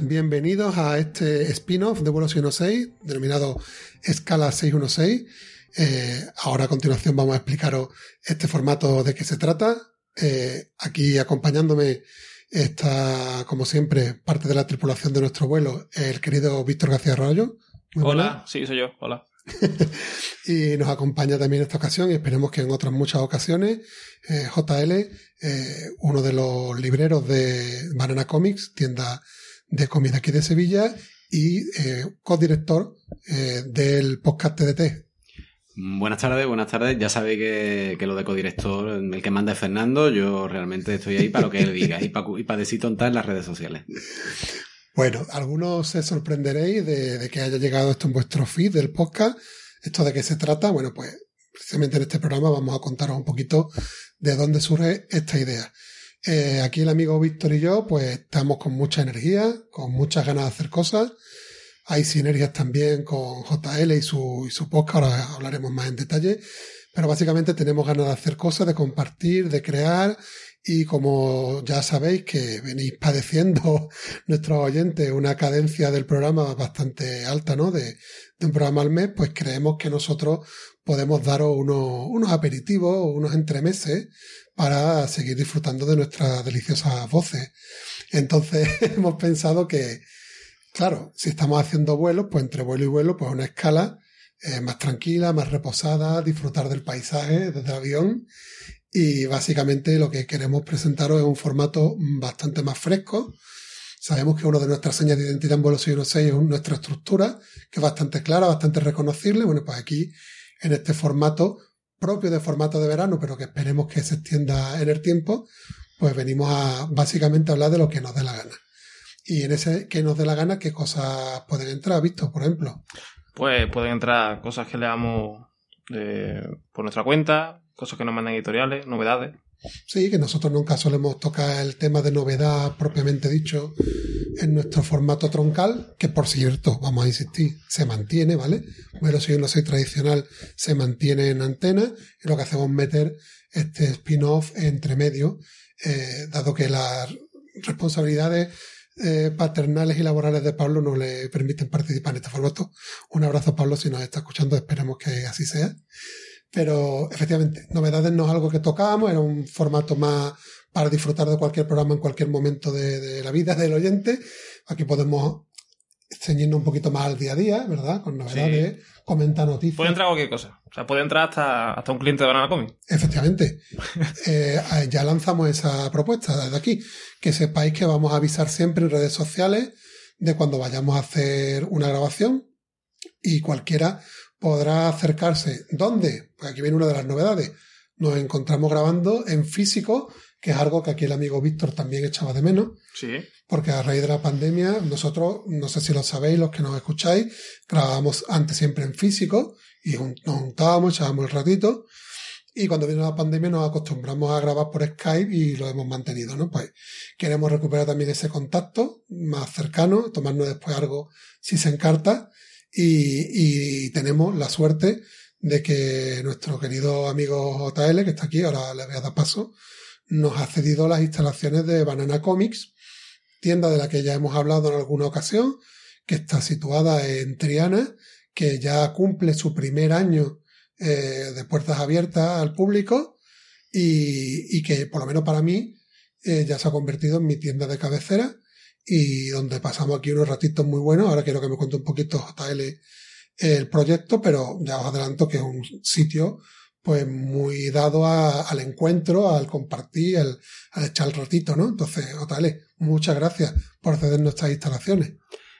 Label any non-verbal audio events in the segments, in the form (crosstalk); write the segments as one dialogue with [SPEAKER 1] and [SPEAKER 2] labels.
[SPEAKER 1] Bienvenidos a este spin-off de vuelo 616, denominado Escala 616. Eh, ahora a continuación vamos a explicaros este formato de qué se trata. Eh, aquí acompañándome está, como siempre, parte de la tripulación de nuestro vuelo, el querido Víctor García Arroyo.
[SPEAKER 2] Hola, sí, soy yo, hola. (laughs)
[SPEAKER 1] Y nos acompaña también en esta ocasión y esperemos que en otras muchas ocasiones eh, JL, eh, uno de los libreros de Banana Comics, tienda de cómics de aquí de Sevilla y eh, codirector eh, del podcast TDT.
[SPEAKER 3] Buenas tardes, buenas tardes. Ya sabéis que, que lo de codirector, el que manda es Fernando. Yo realmente estoy ahí para lo que él diga y para, y para decir tontas en las redes sociales.
[SPEAKER 1] Bueno, algunos se sorprenderéis de, de que haya llegado esto en vuestro feed del podcast. ¿Esto de qué se trata? Bueno, pues precisamente en este programa vamos a contaros un poquito de dónde surge esta idea. Eh, aquí el amigo Víctor y yo, pues estamos con mucha energía, con muchas ganas de hacer cosas. Hay sinergias también con JL y su, y su podcast, ahora hablaremos más en detalle. Pero básicamente tenemos ganas de hacer cosas, de compartir, de crear. Y como ya sabéis que venís padeciendo (laughs) nuestros oyentes una cadencia del programa bastante alta, ¿no? De, de un programa al mes, pues creemos que nosotros podemos daros unos, unos aperitivos, unos entremeses para seguir disfrutando de nuestras deliciosas voces. Entonces (laughs) hemos pensado que, claro, si estamos haciendo vuelos, pues entre vuelo y vuelo, pues una escala eh, más tranquila, más reposada, disfrutar del paisaje desde el avión. Y básicamente lo que queremos presentaros es un formato bastante más fresco. Sabemos que una de nuestras señas de identidad en vuelo 616 es nuestra estructura, que es bastante clara, bastante reconocible. Bueno, pues aquí, en este formato, propio de formato de verano, pero que esperemos que se extienda en el tiempo, pues venimos a básicamente hablar de lo que nos dé la gana. Y en ese que nos dé la gana, ¿qué cosas pueden entrar, visto, por ejemplo?
[SPEAKER 2] Pues pueden entrar cosas que leamos de- por nuestra cuenta, cosas que nos mandan editoriales, novedades.
[SPEAKER 1] Sí, que nosotros nunca solemos tocar el tema de novedad propiamente dicho en nuestro formato troncal, que por cierto, vamos a insistir, se mantiene, ¿vale? Bueno, si no soy tradicional, se mantiene en antena y lo que hacemos es meter este spin-off entre medio, eh, dado que las responsabilidades eh, paternales y laborales de Pablo no le permiten participar en este formato. Un abrazo, Pablo, si nos está escuchando, esperemos que así sea. Pero efectivamente, novedades no es algo que tocábamos, era un formato más para disfrutar de cualquier programa en cualquier momento de, de la vida del oyente. Aquí podemos ceñirnos un poquito más al día a día, ¿verdad? Con novedades, comentar noticias.
[SPEAKER 2] Puede entrar cualquier cosa. O sea, puede entrar hasta, hasta un cliente de Banana Comic.
[SPEAKER 1] Efectivamente. (laughs) Eh, ya lanzamos esa propuesta desde aquí. Que sepáis que vamos a avisar siempre en redes sociales de cuando vayamos a hacer una grabación y cualquiera podrá acercarse. ¿Dónde? Pues aquí viene una de las novedades. Nos encontramos grabando en físico, que es algo que aquí el amigo Víctor también echaba de menos
[SPEAKER 2] Sí.
[SPEAKER 1] porque a raíz de la pandemia nosotros, no sé si lo sabéis, los que nos escucháis, grabábamos antes siempre en físico y nos juntábamos, echábamos el ratito y cuando vino la pandemia nos acostumbramos a grabar por Skype y lo hemos mantenido, ¿no? Pues queremos recuperar también ese contacto más cercano, tomarnos después algo si se encarta y, tenemos la suerte de que nuestro querido amigo JL, que está aquí, ahora le voy a dar paso, nos ha cedido las instalaciones de Banana Comics tienda de la que ya hemos hablado en alguna ocasión, que está situada en Triana, que ya cumple su primer año eh, de puertas abiertas al público y, y que por lo menos para mí eh, ya se ha convertido en mi tienda de cabecera y donde pasamos aquí unos ratitos muy buenos. Ahora quiero que me cuente un poquito JL el proyecto, pero ya os adelanto que es un sitio pues muy dado a- al encuentro, al compartir, al, echar el ratito, ¿no? Entonces, JL, muchas gracias por ceder nuestras instalaciones.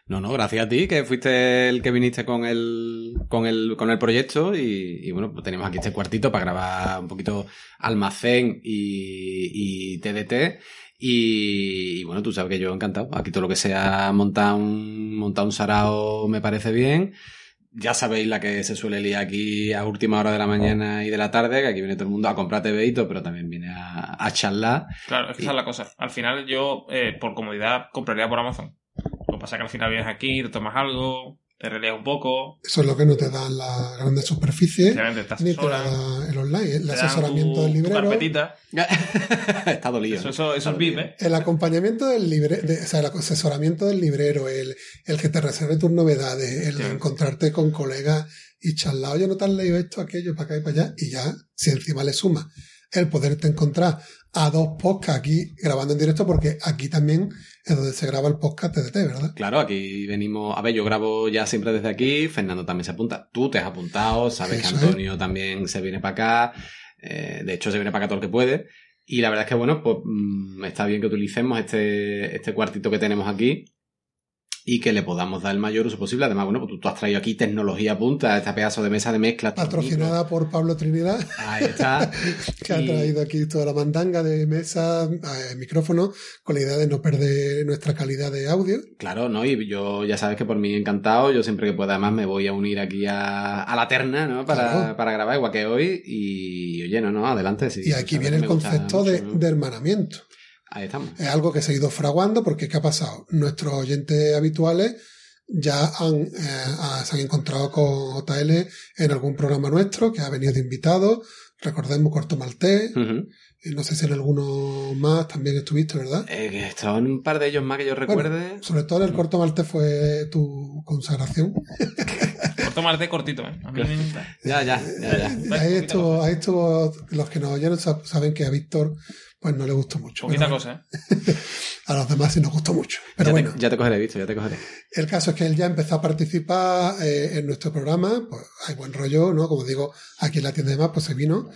[SPEAKER 3] No, no, gracias a ti, que fuiste el que viniste con el, con el, con el proyecto y, bueno, pues tenemos aquí este cuartito para grabar un poquito almacén y TDT. Y, y bueno, tú sabes que yo encantado. Aquí todo lo que sea montar un, montar un sarao me parece bien. Ya sabéis la que se suele liar aquí a última hora de la mañana y de la tarde, que aquí viene todo el mundo a comprar todo, pero también viene a, a charlar.
[SPEAKER 2] Claro, es que esa es la cosa. Al final yo, eh, por comodidad, compraría por Amazon. Lo que pasa es que al final vienes aquí, te tomas algo, te relías un poco,
[SPEAKER 1] Eso es lo que no te dan las grandes superficies,
[SPEAKER 2] te
[SPEAKER 1] ni te da el online, el asesoramiento
[SPEAKER 2] tu-
[SPEAKER 1] del librero.
[SPEAKER 2] carpetita. (laughs)
[SPEAKER 3] Está dolido.
[SPEAKER 2] Eso, eso, eso es VIP, ¿eh?
[SPEAKER 1] El acompañamiento del libre, de- o sea, el asesoramiento del librero, el, el que te reserve tus novedades, el de
[SPEAKER 2] Sí.
[SPEAKER 1] encontrarte con colegas y charlar, oye, no te has leído esto, aquello, para acá y para allá, y ya, si encima le suma el poderte encontrar a dos podcasts aquí grabando en directo, porque aquí también es donde se graba el podcast TDT, ¿verdad?
[SPEAKER 3] Claro, aquí venimos. A ver, yo grabo ya siempre desde aquí. Fernando también se apunta. Tú te has apuntado. Sabes
[SPEAKER 1] Eso
[SPEAKER 3] que
[SPEAKER 1] es.
[SPEAKER 3] Antonio también se viene para acá. eh, de hecho, se viene para acá todo el que puede. Y la verdad es que, bueno, pues mm, está bien que utilicemos este, este cuartito que tenemos aquí y que le podamos dar el mayor uso posible. Además, bueno, pues tú, has traído aquí tecnología punta, este pedazo de mesa de mezcla.
[SPEAKER 1] Patrocinada por Pablo Trinidad.
[SPEAKER 3] Ahí está. (laughs)
[SPEAKER 1] que ha traído aquí toda la mandanga de mesa, eh, micrófono, con la idea de no perder nuestra calidad de audio.
[SPEAKER 3] Claro, ¿no? Y yo ya sabes que por mí encantado, yo siempre que pueda además me voy a unir aquí a, a la terna, ¿no? Para,
[SPEAKER 1] Claro.
[SPEAKER 3] para grabar igual que hoy y oye, no, no, adelante. Sí,
[SPEAKER 1] y aquí viene el concepto de,
[SPEAKER 3] mucho, ¿no?
[SPEAKER 1] de hermanamiento.
[SPEAKER 3] Ahí estamos.
[SPEAKER 1] Es algo que se ha ido fraguando porque ¿qué ha pasado? Nuestros oyentes habituales ya han, eh, se han encontrado con JL en algún programa nuestro que ha venido de invitado. Recordemos Corto Maltés. Y no sé si en alguno más también estuviste, ¿verdad?
[SPEAKER 3] Eh, son un par de ellos más que yo recuerde.
[SPEAKER 1] Sobre todo en el Corto Maltés fue tu consagración. (laughs)
[SPEAKER 2] Tomarte cortito, ¿eh? A mí me encanta.
[SPEAKER 3] Ya, ya, ya, ya.
[SPEAKER 1] ahí, estuvo, ahí estuvo, los que nos oyeron sab- saben que a Víctor pues no le gustó mucho.
[SPEAKER 2] Poquita
[SPEAKER 1] Pero
[SPEAKER 2] cosa, ¿eh? (laughs)
[SPEAKER 1] A los demás sí nos gustó mucho. Pero
[SPEAKER 3] ya,
[SPEAKER 1] bueno.
[SPEAKER 3] te, ya te cogeré, visto, ya te cogeré.
[SPEAKER 1] El caso es que él ya empezó a participar eh, en nuestro programa, pues hay buen rollo, ¿no? Como digo, aquí en la tienda de más, pues se vino.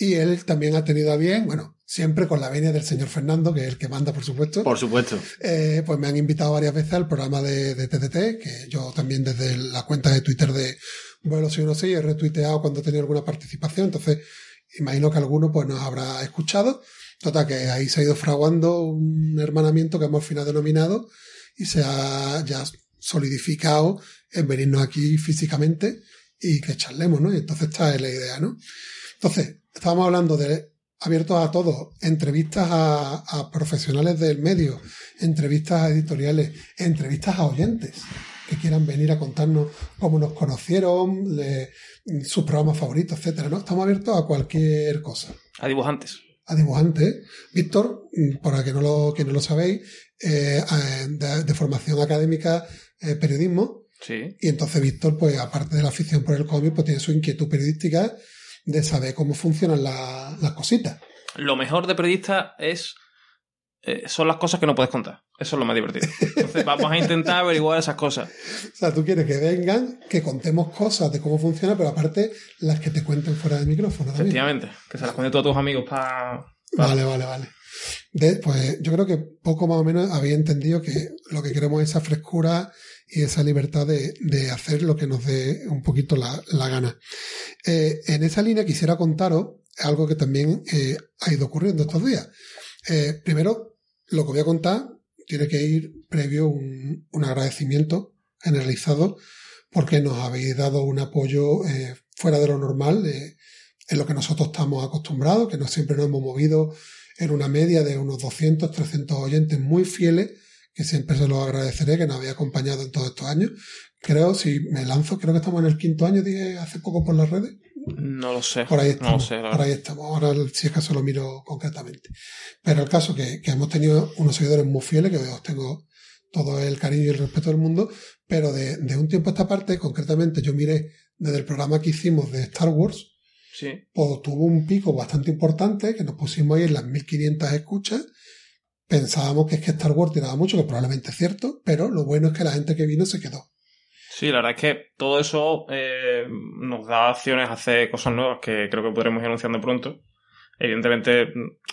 [SPEAKER 1] Y él también ha tenido a bien, bueno, siempre con la venia del señor Fernando, que es el que manda, por supuesto,
[SPEAKER 3] Por supuesto.
[SPEAKER 1] eh, pues me han invitado varias veces al programa de, de TTT, que yo también desde la cuenta de Twitter de Vuelo 616 he retuiteado cuando he tenido alguna participación, entonces imagino que alguno pues nos habrá escuchado. Total, que ahí se ha ido fraguando un hermanamiento que hemos al final denominado y se ha ya solidificado en venirnos aquí físicamente y que charlemos, ¿no? Y entonces esta es la idea, ¿no? Entonces, estábamos hablando de abiertos a todos, entrevistas a, a profesionales del medio, entrevistas a editoriales, entrevistas a oyentes que quieran venir a contarnos cómo nos conocieron, le- sus programas favoritos, etcétera, ¿no? Estamos abiertos a cualquier cosa
[SPEAKER 2] A dibujantes.
[SPEAKER 1] a dibujantes. Víctor, mm, para que no lo, que no lo sabéis, eh, eh, de, de formación académica, eh, periodismo.
[SPEAKER 2] Sí.
[SPEAKER 1] Y entonces Víctor, pues aparte de la afición por el cómic, pues tiene su inquietud periodística de saber cómo funcionan la- las cositas.
[SPEAKER 2] Lo mejor de periodista es. eh, son las cosas que no puedes contar. Eso es lo más divertido. Entonces vamos a intentar (laughs) averiguar esas cosas.
[SPEAKER 1] O sea, tú quieres que vengan, que contemos cosas de cómo funciona, pero aparte las que te cuenten fuera del micrófono también.
[SPEAKER 2] Efectivamente. Que se las cuente todos tus amigos para.
[SPEAKER 1] Vale, vale, vale. De- pues yo creo que poco más o menos habéis entendido que lo que queremos es esa frescura y esa libertad de, de hacer lo que nos dé un poquito la, la gana. Eh, en esa línea quisiera contaros algo que también eh, ha ido ocurriendo estos días. Eh, primero, lo que voy a contar tiene que ir previo un, un agradecimiento generalizado porque nos habéis dado un apoyo fuera de lo normal, en lo que nosotros estamos acostumbrados, que no siempre nos hemos movido en una media de unos 200, 300 oyentes muy fieles que siempre se lo agradeceré, que nos había acompañado en todos estos años. Creo, si me lanzo, creo que estamos en el quinto año, dije hace poco por las redes.
[SPEAKER 2] No lo sé.
[SPEAKER 1] Por ahí
[SPEAKER 2] No
[SPEAKER 1] estamos.
[SPEAKER 2] lo sé,
[SPEAKER 1] por ahí estamos. Ahora, si es caso, lo miro concretamente. Pero el caso que, que hemos tenido unos seguidores muy fieles, que os tengo todo el cariño y el respeto del mundo, pero de, de un tiempo a esta parte, concretamente, yo miré desde el programa que hicimos de Star Wars,
[SPEAKER 2] Sí.
[SPEAKER 1] pues tuvo un pico bastante importante, que nos pusimos ahí en las 1500 escuchas. Pensábamos que es que Star Wars tiraba mucho, que probablemente es cierto, pero lo bueno es que la gente que vino se quedó.
[SPEAKER 2] Sí, la verdad es que todo eso eh, nos da acciones a hacer cosas nuevas que creo que podremos ir anunciando pronto. Evidentemente,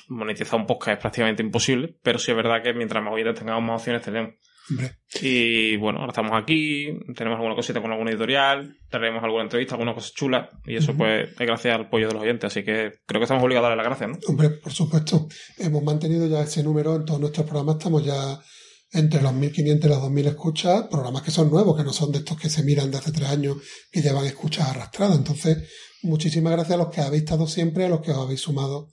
[SPEAKER 2] monetizar un podcast es prácticamente imposible, pero sí es verdad que mientras más oyentes tengamos, más opciones tenemos.
[SPEAKER 1] Hombre,
[SPEAKER 2] Y bueno, ahora estamos aquí, tenemos alguna cosita con alguna editorial, traeremos alguna entrevista, alguna cosa chula, y eso pues es gracias al apoyo de los oyentes, así que creo que estamos obligados a darle las gracias, ¿no?
[SPEAKER 1] hombre, por supuesto, hemos mantenido ya ese número en todos nuestros programas, estamos ya entre los 1500 y los 2000 escuchas, programas que son nuevos, que no son de estos que se miran de hace tres años, que llevan escuchas arrastradas. Entonces, muchísimas gracias a los que habéis estado siempre, a los que os habéis sumado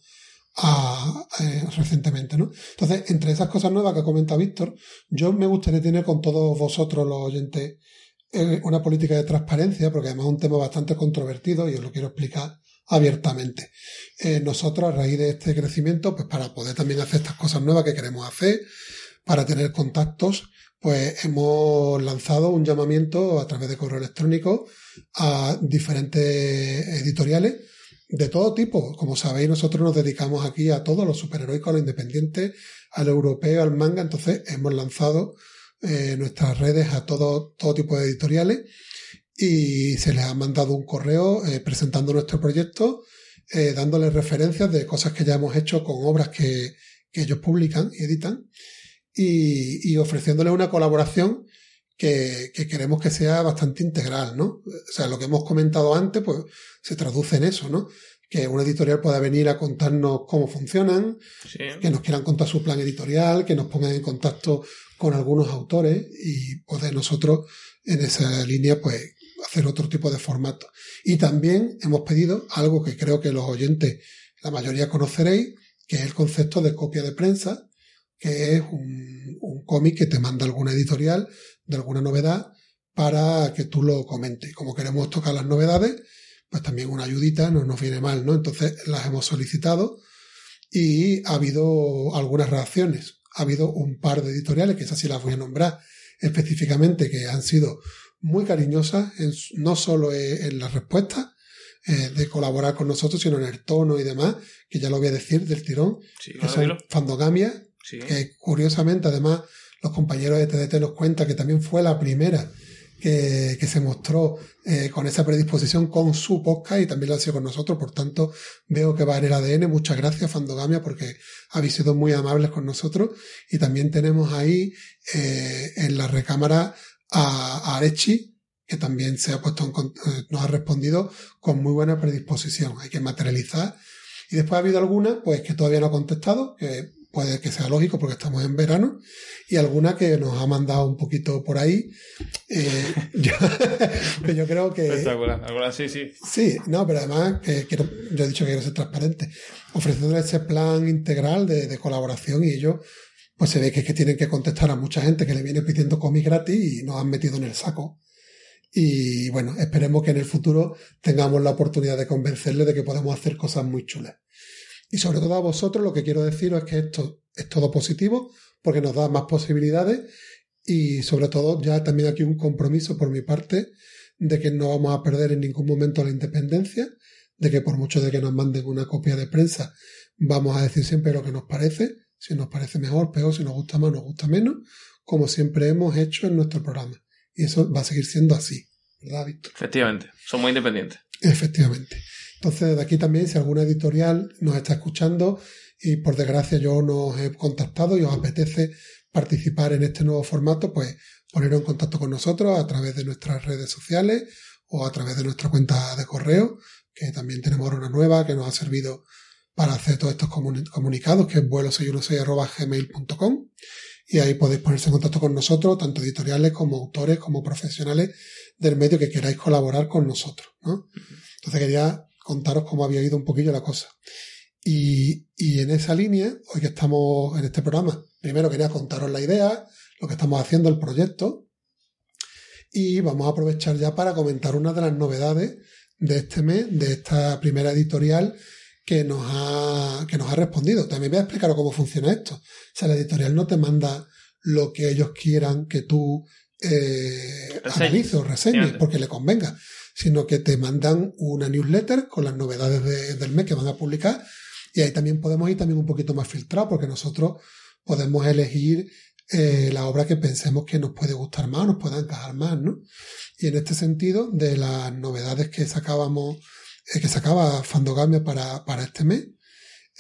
[SPEAKER 1] eh, recientemente, ¿no? Entonces, entre esas cosas nuevas que ha comentado Víctor, yo me gustaría tener con todos vosotros, los oyentes, eh, una política de transparencia, porque además es un tema bastante controvertido y os lo quiero explicar abiertamente. Eh, nosotros, a raíz de este crecimiento, pues para poder también hacer estas cosas nuevas que queremos hacer, para tener contactos, pues hemos lanzado un llamamiento a través de correo electrónico a diferentes editoriales de todo tipo. Como sabéis, nosotros nos dedicamos aquí a todos los superheroicos, a lo independiente, al europeo, al manga. Entonces, hemos lanzado eh, nuestras redes a todo, todo tipo de editoriales y se les ha mandado un correo eh, presentando nuestro proyecto, eh, dándoles referencias de cosas que ya hemos hecho con obras que, que ellos publican y editan y, y ofreciéndoles una colaboración que, que queremos que sea bastante integral, ¿no? O sea, lo que hemos comentado antes, pues se traduce en eso, ¿no? Que una editorial pueda venir a contarnos cómo funcionan,
[SPEAKER 2] Sí.
[SPEAKER 1] que nos quieran contar su plan editorial, que nos pongan en contacto con algunos autores y poder nosotros en esa línea pues hacer otro tipo de formato. Y también hemos pedido algo que creo que los oyentes, la mayoría conoceréis, que es el concepto de copia de prensa, que es un, un cómic que te manda alguna editorial de alguna novedad para que tú lo comentes. Como queremos tocar las novedades, pues también una ayudita no nos viene mal, ¿no? Entonces las hemos solicitado y ha habido algunas reacciones. Ha habido un par de editoriales, que esas sí las voy a nombrar específicamente, que han sido muy cariñosas, en no solo en, en las respuestas eh, de colaborar con nosotros, sino en el tono y demás, que ya lo voy a decir del tirón,
[SPEAKER 2] Sí,
[SPEAKER 1] que son. Fandogamia,
[SPEAKER 2] Sí.
[SPEAKER 1] que curiosamente además los compañeros de TDT nos cuentan que también fue la primera que, se mostró eh, con esa predisposición con su podcast y también lo ha sido con nosotros, por tanto veo que va en el ADN, muchas gracias Fandogamia porque habéis sido muy amables con nosotros. Y también tenemos ahí eh, en la recámara a, a Arechi que también se ha puesto en eh, nos ha respondido con muy buena predisposición, hay que materializar. Y después ha habido alguna pues que todavía no ha contestado, puede que sea lógico porque estamos en verano, y alguna que nos ha mandado un poquito por ahí. Eh, (laughs) yo, (laughs) que yo creo que...
[SPEAKER 2] Espectacular. Alguna- Sí, sí.
[SPEAKER 1] Sí, no, pero además que quiero, yo he dicho que quiero ser transparente, ofreciéndole ese plan integral de, de colaboración y ellos, pues se ve que es que tienen que contestar a mucha gente que le viene pidiendo cómic gratis y nos han metido en el saco. Y bueno, esperemos que en el futuro tengamos la oportunidad de convencerles de que podemos hacer cosas muy chulas. Y sobre todo a vosotros lo que quiero deciros es que esto es todo positivo porque nos da más posibilidades y sobre todo ya también aquí un compromiso por mi parte de que no vamos a perder en ningún momento la independencia, de que por mucho de que nos manden una copia de prensa, vamos a decir siempre lo que nos parece, si nos parece mejor, peor, si nos gusta más, nos gusta menos, como siempre hemos hecho en nuestro programa. Y eso va a seguir siendo así, ¿verdad, Víctor?
[SPEAKER 2] Efectivamente. Son muy independientes.
[SPEAKER 1] Efectivamente. Entonces, desde aquí también, si alguna editorial nos está escuchando y por desgracia yo nos he contactado y os apetece participar en este nuevo formato, pues poneros en contacto con nosotros a través de nuestras redes sociales o a través de nuestra cuenta de correo, que también tenemos ahora una nueva que nos ha servido para hacer todos estos comuni- comunicados, que es vuelo616.gmail.com y ahí podéis ponerse en contacto con nosotros, tanto editoriales como autores, como profesionales del medio que queráis colaborar con nosotros, ¿no? Entonces quería contaros cómo había ido un poquillo la cosa. Y, y en esa línea, hoy que estamos en este programa, primero quería contaros la idea, lo que estamos haciendo, el proyecto. Y vamos a aprovechar ya para comentar una de las novedades de este mes, de esta primera editorial que nos ha, que nos ha respondido. También voy a explicar cómo funciona esto. O sea, la editorial no te manda lo que ellos quieran que tú eh,
[SPEAKER 2] Reseñes.
[SPEAKER 1] analices o reseñes porque le convenga, sino que te mandan una newsletter con las novedades de- del mes que van a publicar y ahí también podemos ir también un poquito más filtrado porque nosotros podemos elegir eh, la obra que pensemos que nos puede gustar más, nos pueda encajar más, ¿no? Y en este sentido, de las novedades que sacábamos, eh, que sacaba Fandogamia para, para este mes,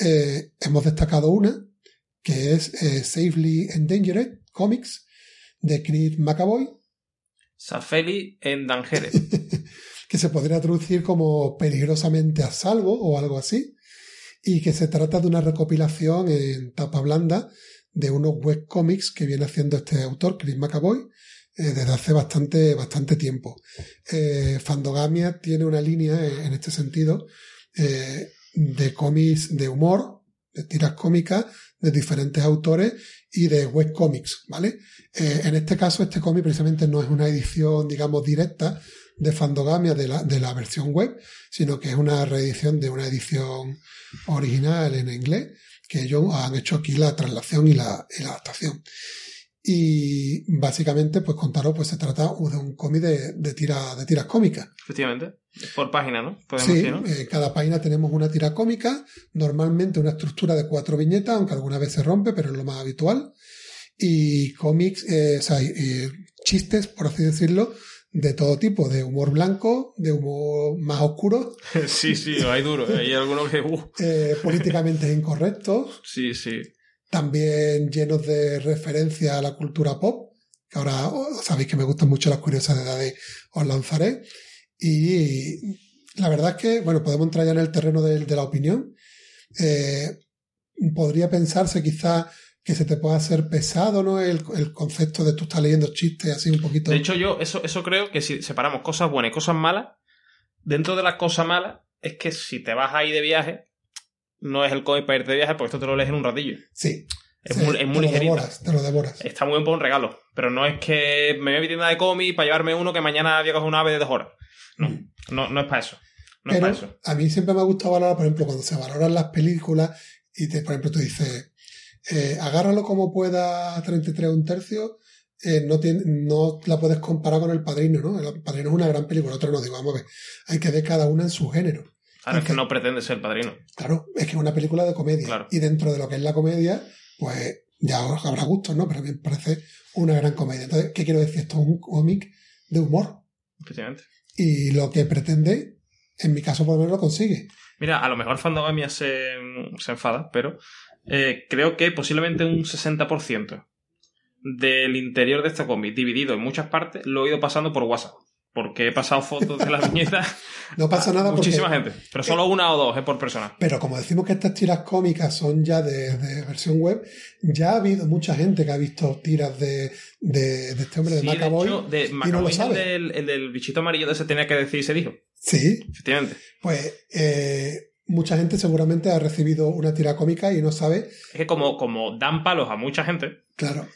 [SPEAKER 1] eh, hemos destacado una, que es Safely Endangered Comics, de Chris McAvoy,
[SPEAKER 2] Safeli en Dangere. (laughs)
[SPEAKER 1] que se podría traducir como peligrosamente a salvo o algo así, y que se trata de una recopilación en tapa blanda de unos webcomics que viene haciendo este autor, Chris McAvoy, eh, desde hace bastante, bastante tiempo. Eh, Fandogamia tiene una línea en este sentido eh, de cómics de humor, de tiras cómicas de diferentes autores y de webcomics, ¿vale? Eh, en este caso, este cómic precisamente no es una edición, digamos, directa de Fandogamia de la, de la versión web, sino que es una reedición de una edición original en inglés, que ellos han hecho aquí la traslación y la, y la adaptación. Y básicamente, pues contaros, pues se trata de un cómic de, de, tira, de tiras cómicas.
[SPEAKER 2] Efectivamente. Por página, ¿no? Podemos
[SPEAKER 1] Sí,
[SPEAKER 2] decir, ¿no?
[SPEAKER 1] en cada página tenemos una tira cómica, normalmente una estructura de cuatro viñetas, aunque alguna vez se rompe, pero es lo más habitual. Y cómics, eh, o sea, y- y chistes, por así decirlo, de todo tipo, de humor blanco, de humor más oscuro, (laughs)
[SPEAKER 2] sí, sí, hay duro. Hay algunos que. uh,
[SPEAKER 1] eh, políticamente incorrectos, (laughs)
[SPEAKER 2] sí, sí.
[SPEAKER 1] también llenos de referencia a la cultura pop, que ahora oh, sabéis que me gustan mucho las curiosidades, os lanzaré. Y la verdad es que, bueno, podemos entrar ya en el terreno de, de la opinión. Eh, podría pensarse quizás que se te pueda hacer pesado, ¿no? El, el concepto de tú estás leyendo chistes así un poquito.
[SPEAKER 2] De hecho, yo eso, eso creo que si separamos cosas buenas y cosas malas, dentro de las cosas malas es que si te vas ahí de viaje, no es el cómic para irte de viaje, porque esto te lo lees en un ratillo.
[SPEAKER 1] sí.
[SPEAKER 2] Es
[SPEAKER 1] sí,
[SPEAKER 2] muy, es muy
[SPEAKER 1] te lo devoras, te lo devoras.
[SPEAKER 2] Está muy bien por un regalo. Pero no es que me voy a mi tienda de cómic para llevarme uno que mañana voy a coger un ave de dos horas. No, no, no es para eso. No
[SPEAKER 1] Pero
[SPEAKER 2] es para eso.
[SPEAKER 1] a mí siempre me ha gustado valorar, por ejemplo, cuando se valoran las películas y, te, por ejemplo, tú dices, eh, agárralo como pueda a 33 un tercio, eh, no, tiene, no la puedes comparar con El Padrino, ¿no? El Padrino es una gran película, otra no, digo, vamos a ver, hay que ver cada una en su género.
[SPEAKER 2] Ahora es que no pretende ser el padrino.
[SPEAKER 1] Claro, es que es una película de comedia.
[SPEAKER 2] Claro.
[SPEAKER 1] Y dentro de lo que es la comedia, pues ya os habrá gustos, ¿no? Pero a mí me parece una gran comedia. Entonces, ¿qué quiero decir? Esto es un cómic de humor.
[SPEAKER 2] Efectivamente.
[SPEAKER 1] Y lo que pretende, en mi caso por lo menos, lo consigue.
[SPEAKER 2] Mira, a lo mejor Fandogamia se, se enfada, pero eh, creo que posiblemente un 60% del interior de este cómic, dividido en muchas partes, lo he ido pasando por WhatsApp. Porque he pasado fotos de las (laughs) viñetas
[SPEAKER 1] No pasa nada porque...
[SPEAKER 2] muchísima gente. Pero solo una o dos, eh, por persona.
[SPEAKER 1] Pero como decimos que estas tiras cómicas son ya de, de versión web, ya ha habido mucha gente que ha visto tiras de, de, de este hombre, de Macaboy,
[SPEAKER 2] hecho, de
[SPEAKER 1] y no
[SPEAKER 2] Macaboy, el, del, el del bichito amarillo de ese tenía que decir y se dijo.
[SPEAKER 1] Sí,
[SPEAKER 2] Efectivamente.
[SPEAKER 1] pues eh, mucha gente seguramente ha recibido una tira cómica y no sabe,
[SPEAKER 2] Es que como, como dan palos a mucha gente,
[SPEAKER 1] claro,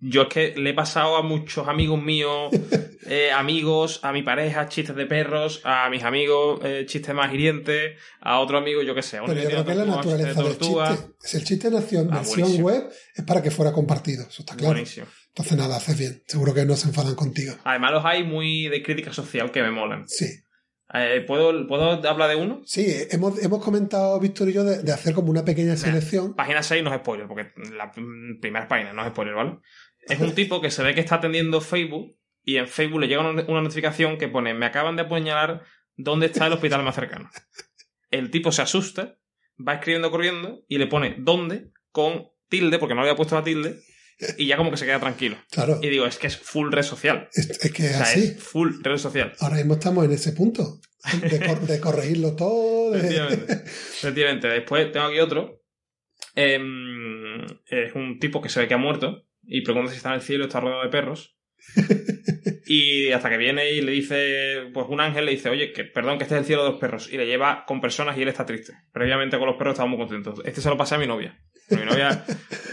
[SPEAKER 2] yo es que le he pasado a muchos amigos míos, (laughs) eh, amigos, a mi pareja, chistes de perros, a mis amigos, eh, chistes más hirientes, a otro amigo, yo qué sé, a
[SPEAKER 1] pero yo creo que es la naturaleza del chiste. Si el chiste nació en
[SPEAKER 2] Ah,
[SPEAKER 1] versión
[SPEAKER 2] buenísimo.
[SPEAKER 1] web, es para que fuera compartido, eso está claro.
[SPEAKER 2] Buenísimo.
[SPEAKER 1] Entonces nada, haces bien, seguro que no se enfadan contigo.
[SPEAKER 2] Además los hay muy de crítica social que me molan.
[SPEAKER 1] Sí,
[SPEAKER 2] Eh, ¿puedo, ¿Puedo hablar de uno?
[SPEAKER 1] sí, hemos, hemos comentado, Víctor y yo, de, de hacer como una pequeña selección.
[SPEAKER 2] Página 6 no es spoiler, porque la primera página no es spoiler, ¿vale? Es un (laughs) tipo que se ve que está atendiendo Facebook y en Facebook le llega una una notificación que pone me acaban de apuñalar dónde está el hospital más cercano. El tipo se asusta, va escribiendo corriendo y le pone dónde con tilde, porque no había puesto la tilde, y ya como que se queda tranquilo.
[SPEAKER 1] Claro,
[SPEAKER 2] Y digo, es que es full red social.
[SPEAKER 1] es, es que
[SPEAKER 2] O
[SPEAKER 1] es
[SPEAKER 2] sea,
[SPEAKER 1] así.
[SPEAKER 2] es full red social.
[SPEAKER 1] Ahora mismo estamos en ese punto de, cor- de corregirlo todo. de-
[SPEAKER 2] Efectivamente. Efectivamente. Después tengo aquí otro. Em, es un tipo que se ve que ha muerto y pregunta si está en el cielo y está rodeado de perros. (laughs) Y hasta que viene y le dice, pues un ángel le dice, oye, que perdón, que este es el cielo de los perros. Y le lleva con personas y él está triste. Previamente con los perros estaba muy contento. Este se lo pasé a mi novia. Mi novia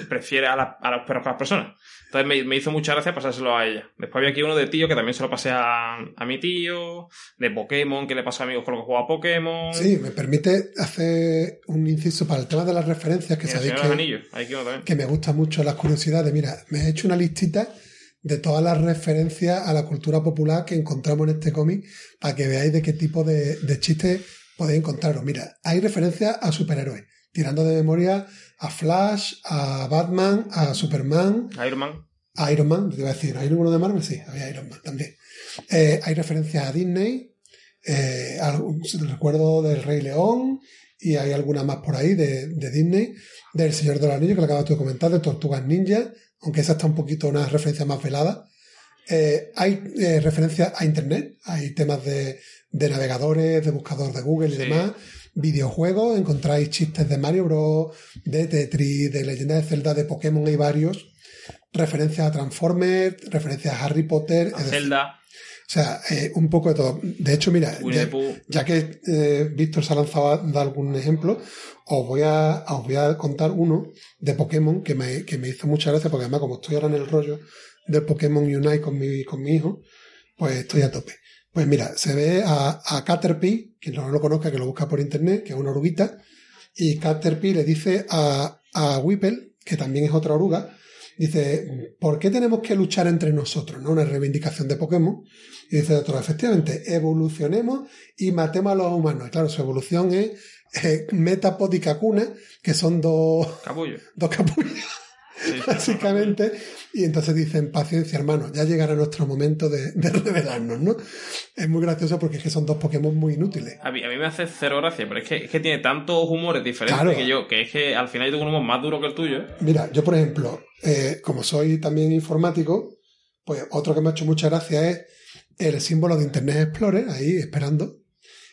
[SPEAKER 2] prefiere a, la- a los perros que a las personas. Entonces me, me hizo mucha gracia pasárselo a ella. Después había aquí uno de tío que también se lo pasé a, a mi tío, de Pokémon, que le pasó a amigos con los que jugaba a Pokémon.
[SPEAKER 1] Sí, me permite hacer un inciso para el tema de las referencias, que sabéis que,
[SPEAKER 2] hay que
[SPEAKER 1] me gustan mucho las curiosidades. Mira, me he hecho una listita de todas las referencias a la cultura popular que encontramos en este cómic para que veáis de qué tipo de, de chistes podéis encontraros. Mira, hay referencias a superhéroes, tirando de memoria a Flash, a Batman, a Superman,
[SPEAKER 2] Iron Man.
[SPEAKER 1] a Iron Man, te iba a decir, ¿hay ninguno de Marvel? Sí, había Iron Man también. Eh, hay referencias a Disney, eh, algún- recuerdo del Rey León, y hay alguna más por ahí de, de Disney, del Señor de los Anillos, que lo acabas de comentar, de Tortugas Ninja, aunque esa está un poquito una referencia más velada. Eh, hay eh, referencias a Internet, hay temas de, de navegadores, de buscador de Google y
[SPEAKER 2] Sí.
[SPEAKER 1] demás. Videojuegos, encontráis chistes de Mario Bros, de Tetris, de Leyenda de Zelda, de Pokémon, hay varios. Referencias a Transformers, referencias a Harry Potter.
[SPEAKER 2] A Zelda,
[SPEAKER 1] o sea, eh, un poco de todo. De hecho, mira, ya que eh, Víctor se ha lanzado a dar algún ejemplo, os voy a, os voy a contar uno de Pokémon que me, que me hizo mucha gracia, porque además, como estoy ahora en el rollo del Pokémon Unite con mi, con mi hijo, pues estoy a tope. Pues mira, se ve a, a Caterpie, quien no lo conozca, que lo busca por internet, que es una oruguita, y Caterpie le dice a, a Whipple, que también es otra oruga, dice, ¿por qué tenemos que luchar entre nosotros? ¿no? Una reivindicación de Pokémon. Y dice otro, efectivamente, evolucionemos y matemos a los humanos. Y claro, su evolución es eh, Metapod y Kakuna, que son dos capullos,
[SPEAKER 2] Sí,
[SPEAKER 1] básicamente. Y entonces dicen, paciencia, hermano, ya llegará nuestro momento de, de revelarnos, ¿no? Es muy gracioso porque es que son dos Pokémon muy inútiles.
[SPEAKER 2] A mí, a mí me hace cero gracia, pero es que, es que tiene tantos humores diferentes
[SPEAKER 1] Claro.
[SPEAKER 2] que yo, que es que al final yo tengo un humor más duro que el tuyo.
[SPEAKER 1] Mira, yo por ejemplo, eh, como soy también informático, pues otro que me ha hecho mucha gracia es el símbolo de Internet Explorer, ahí esperando,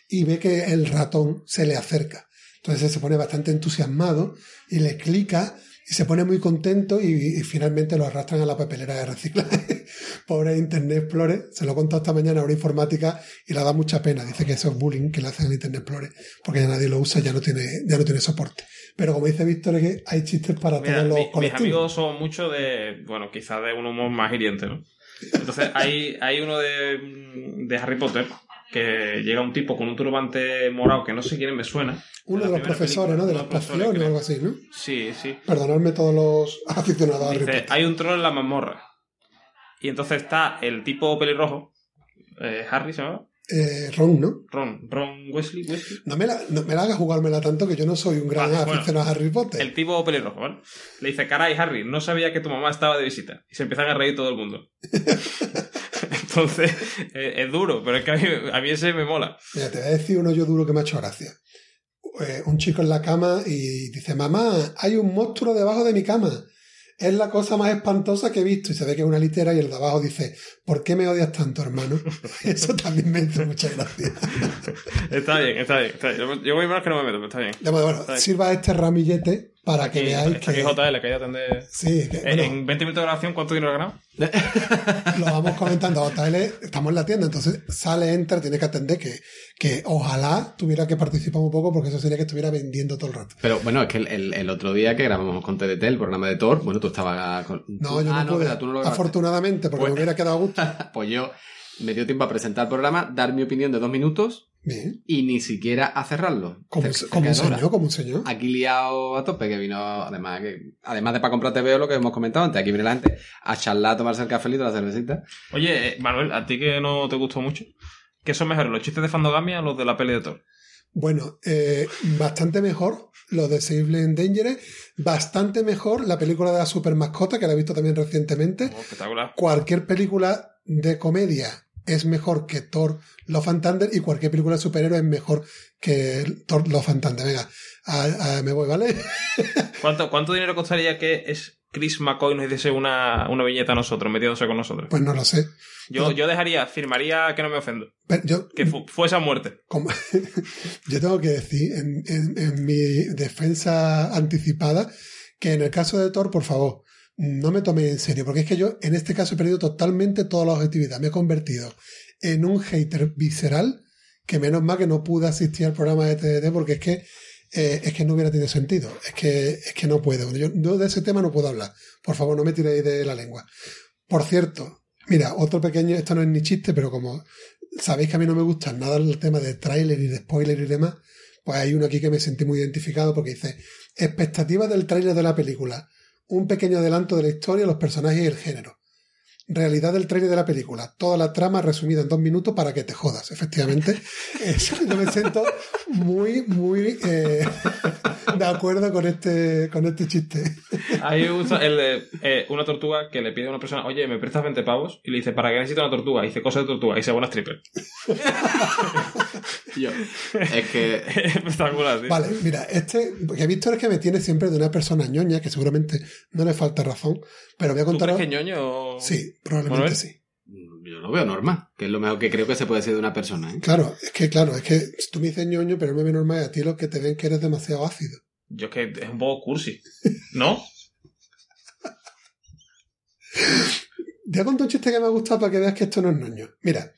[SPEAKER 1] y ve que el ratón se le acerca. Entonces se pone bastante entusiasmado y le clica y se pone muy contento y, y finalmente lo arrastran a la papelera de reciclaje. (laughs) Pobre Internet Explorer, se lo he contado esta mañana a una informática y le da mucha pena. Dice que eso es bullying que le hacen al Internet Explorer porque ya nadie lo usa, ya no tiene, ya no tiene soporte. Pero como dice Víctor, es que hay chistes para
[SPEAKER 2] Mira,
[SPEAKER 1] todos los
[SPEAKER 2] mi- mis
[SPEAKER 1] colectivos.
[SPEAKER 2] amigos son mucho de, bueno, quizás de un humor más hiriente, ¿no? Entonces hay, hay uno de, de Harry Potter que llega un tipo con un turbante morado que no sé quién me suena.
[SPEAKER 1] Uno
[SPEAKER 2] La
[SPEAKER 1] de los profesores,
[SPEAKER 2] película,
[SPEAKER 1] ¿no? De
[SPEAKER 2] profesores,
[SPEAKER 1] pociones o algo así, ¿no?
[SPEAKER 2] Sí, sí.
[SPEAKER 1] Perdonadme todos los (laughs) aficionados a Harry
[SPEAKER 2] Dice,
[SPEAKER 1] Potter.
[SPEAKER 2] hay un troll en la mazmorra. Y entonces está el tipo pelirrojo, eh, Harry se llama,
[SPEAKER 1] Eh, Ron, ¿no?
[SPEAKER 2] Ron, Ron Wesley, Wesley.
[SPEAKER 1] No me, la, no me la hagas jugármela tanto que yo no soy un gran
[SPEAKER 2] Vale, bueno.
[SPEAKER 1] aficionado a Harry Potter.
[SPEAKER 2] El tipo pelirrojo, ¿vale? Le dice, caray, Harry, no sabía que tu mamá estaba de visita. Y se empiezan a reír todo el mundo. (laughs) Entonces, (laughs) es duro, pero es que a mí, a mí ese me mola.
[SPEAKER 1] Mira, te voy a decir uno yo duro que me ha hecho gracia. Eh, un chico en la cama y dice, mamá, hay un monstruo debajo de mi cama. Es la cosa más espantosa que he visto. Y se ve que es una litera y el de abajo dice, ¿por qué me odias tanto, hermano? (laughs) Eso también me hizo mucha gracia. (laughs)
[SPEAKER 2] Está bien, está bien. Está bien. Yo, voy más que no me meto, pero está bien.
[SPEAKER 1] Ya, bueno, bueno,
[SPEAKER 2] Está bien.
[SPEAKER 1] sirva este ramillete para que
[SPEAKER 2] Aquí,
[SPEAKER 1] veáis
[SPEAKER 2] está aquí
[SPEAKER 1] que...
[SPEAKER 2] JL, que ya tendré...
[SPEAKER 1] Sí, que,
[SPEAKER 2] Eh,
[SPEAKER 1] bueno,
[SPEAKER 2] En 20 minutos de grabación, ¿cuánto dinero he ganado? (laughs)
[SPEAKER 1] lo vamos comentando. JL, estamos en la tienda, entonces sale, entra, tiene que atender que, que ojalá tuviera que participar un poco porque eso sería que estuviera vendiendo todo el rato.
[SPEAKER 3] Pero bueno, es que el, el- el otro día que grabamos con TDT, el programa de Thor, bueno, tú estabas con...
[SPEAKER 1] No, yo
[SPEAKER 3] Ah,
[SPEAKER 1] no pude.
[SPEAKER 3] verdad, tú no lo
[SPEAKER 1] afortunadamente, porque
[SPEAKER 3] Pues-
[SPEAKER 1] me hubiera quedado a gusto. (laughs)
[SPEAKER 3] Pues yo me dio tiempo a presentar el programa, dar mi opinión de dos minutos
[SPEAKER 1] Bien.
[SPEAKER 3] y ni siquiera a cerrarlo.
[SPEAKER 1] Como, un señor, como un señor.
[SPEAKER 3] Aquí liado a tope, que vino, además, que, además de para comprar TV, lo que hemos comentado antes, aquí viene la gente a charlar, a tomarse el cafelito, la cervecita.
[SPEAKER 2] Oye, eh, Manuel, ¿a ti que no te gustó mucho? ¿Qué son mejores, los chistes de Fandogamia o los de la peli de Thor?
[SPEAKER 1] Bueno, eh, bastante mejor lo de Save en Dangerous, bastante mejor la película de la super mascota, que la he visto también recientemente.
[SPEAKER 2] Oh, espectacular.
[SPEAKER 1] Cualquier película de comedia es mejor que Thor Love and Thunder y cualquier película de superhéroe es mejor que Thor Love and Thunder. Venga, a- a- me voy, ¿vale? (laughs)
[SPEAKER 2] ¿Cuánto, ¿Cuánto dinero costaría que es Chris McCoy nos hiciese una, una viñeta a nosotros, metiéndose con nosotros?
[SPEAKER 1] Pues no lo sé.
[SPEAKER 2] Yo, yo dejaría, firmaría que no me ofendo.
[SPEAKER 1] Pero yo,
[SPEAKER 2] Que fu- fuese a muerte.
[SPEAKER 1] como- (laughs) yo tengo que decir, en, en- en mi defensa anticipada, que en el caso de Thor, por favor, no me tome en serio, porque es que yo en este caso he perdido totalmente toda la objetividad. Me he convertido en un hater visceral, que menos mal que no pude asistir al programa de TDT, porque es que eh, es que no hubiera tenido sentido. Es que, es que no puedo. Yo, yo de ese tema no puedo hablar. Por favor, no me tiréis de la lengua. Por cierto, mira, otro pequeño, esto no es ni chiste, pero como sabéis que a mí no me gusta nada el tema de tráiler y de spoiler y demás, pues hay uno aquí que me sentí muy identificado porque dice, expectativas del tráiler de la película, un pequeño adelanto de la historia, los personajes y el género. Realidad del tráiler de la película, toda la trama resumida en dos minutos para que te jodas, efectivamente. (laughs) Eso, yo me siento muy, muy eh, (laughs) de acuerdo con este, con este chiste.
[SPEAKER 2] A mí me gusta el de eh, una tortuga que le pide a una persona, oye, ¿me prestas 20 pavos? Y le dice, ¿para qué necesito una tortuga? Y dice, cosa de tortuga. Y se buena stripper. (laughs)
[SPEAKER 3] Yo. Es que.
[SPEAKER 2] Espectacular, sí.
[SPEAKER 1] Vale, mira, este, que Víctor es que me tiene siempre de una persona ñoña, que seguramente no le falta razón, pero voy a
[SPEAKER 2] ¿Tú
[SPEAKER 1] contar.
[SPEAKER 2] crees que ñoño o-
[SPEAKER 1] Sí, probablemente sí.
[SPEAKER 3] Yo lo veo normal, que es lo mejor que creo que se puede decir de una persona, ¿eh?
[SPEAKER 1] Claro, es que, claro, es que tú me dices ñoño, pero no me ve normal, a ti lo que te ven que eres demasiado ácido.
[SPEAKER 2] Yo es que es un poco cursi. ¿No?
[SPEAKER 1] Te (laughs) voy un chiste que me ha gustado para que veas que esto no es ñoño. Mira,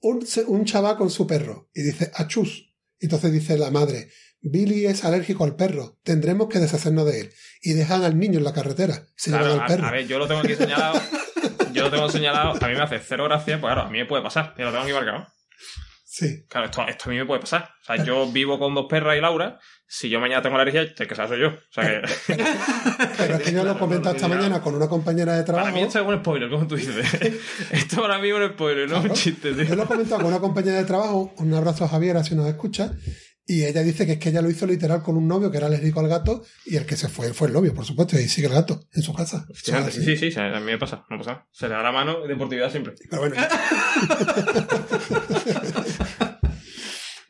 [SPEAKER 1] un, un chaval con su perro y dice, achus. Y entonces dice la madre, Billy es alérgico al perro, tendremos que deshacernos de él. Y dejan al niño en la carretera, se
[SPEAKER 2] Claro,
[SPEAKER 1] llevan
[SPEAKER 2] a,
[SPEAKER 1] al perro.
[SPEAKER 2] a ver, yo lo tengo aquí señalado. (laughs) Yo lo tengo señalado. A mí me hace cero gracia, pues claro, a mí me puede pasar. Y lo tengo aquí marcado.
[SPEAKER 1] Sí,
[SPEAKER 2] Claro, esto, esto a mí me puede pasar. O sea, yo vivo con dos perras y Laura. Si yo mañana tengo alergia, el que sea soy yo. O sea que. (laughs)
[SPEAKER 1] pero es que yo lo he comentado esta mañana con una compañera de trabajo.
[SPEAKER 2] Para mí esto es un spoiler, como tú dices. (laughs) Esto para mí es un spoiler, no
[SPEAKER 1] Claro.
[SPEAKER 2] un chiste,
[SPEAKER 1] Yo
[SPEAKER 2] tío.
[SPEAKER 1] lo he comentado con una compañera de trabajo, un abrazo a Javiera si nos escucha, y ella dice que es que ella lo hizo literal con un novio que era alérgico al gato, y el que se fue fue el novio, por supuesto, y sigue el gato en su casa. Así.
[SPEAKER 2] Sí, sí, sí, a mí me pasa, no pasa. Se le da la mano, deportividad siempre.
[SPEAKER 1] Pero bueno. (laughs)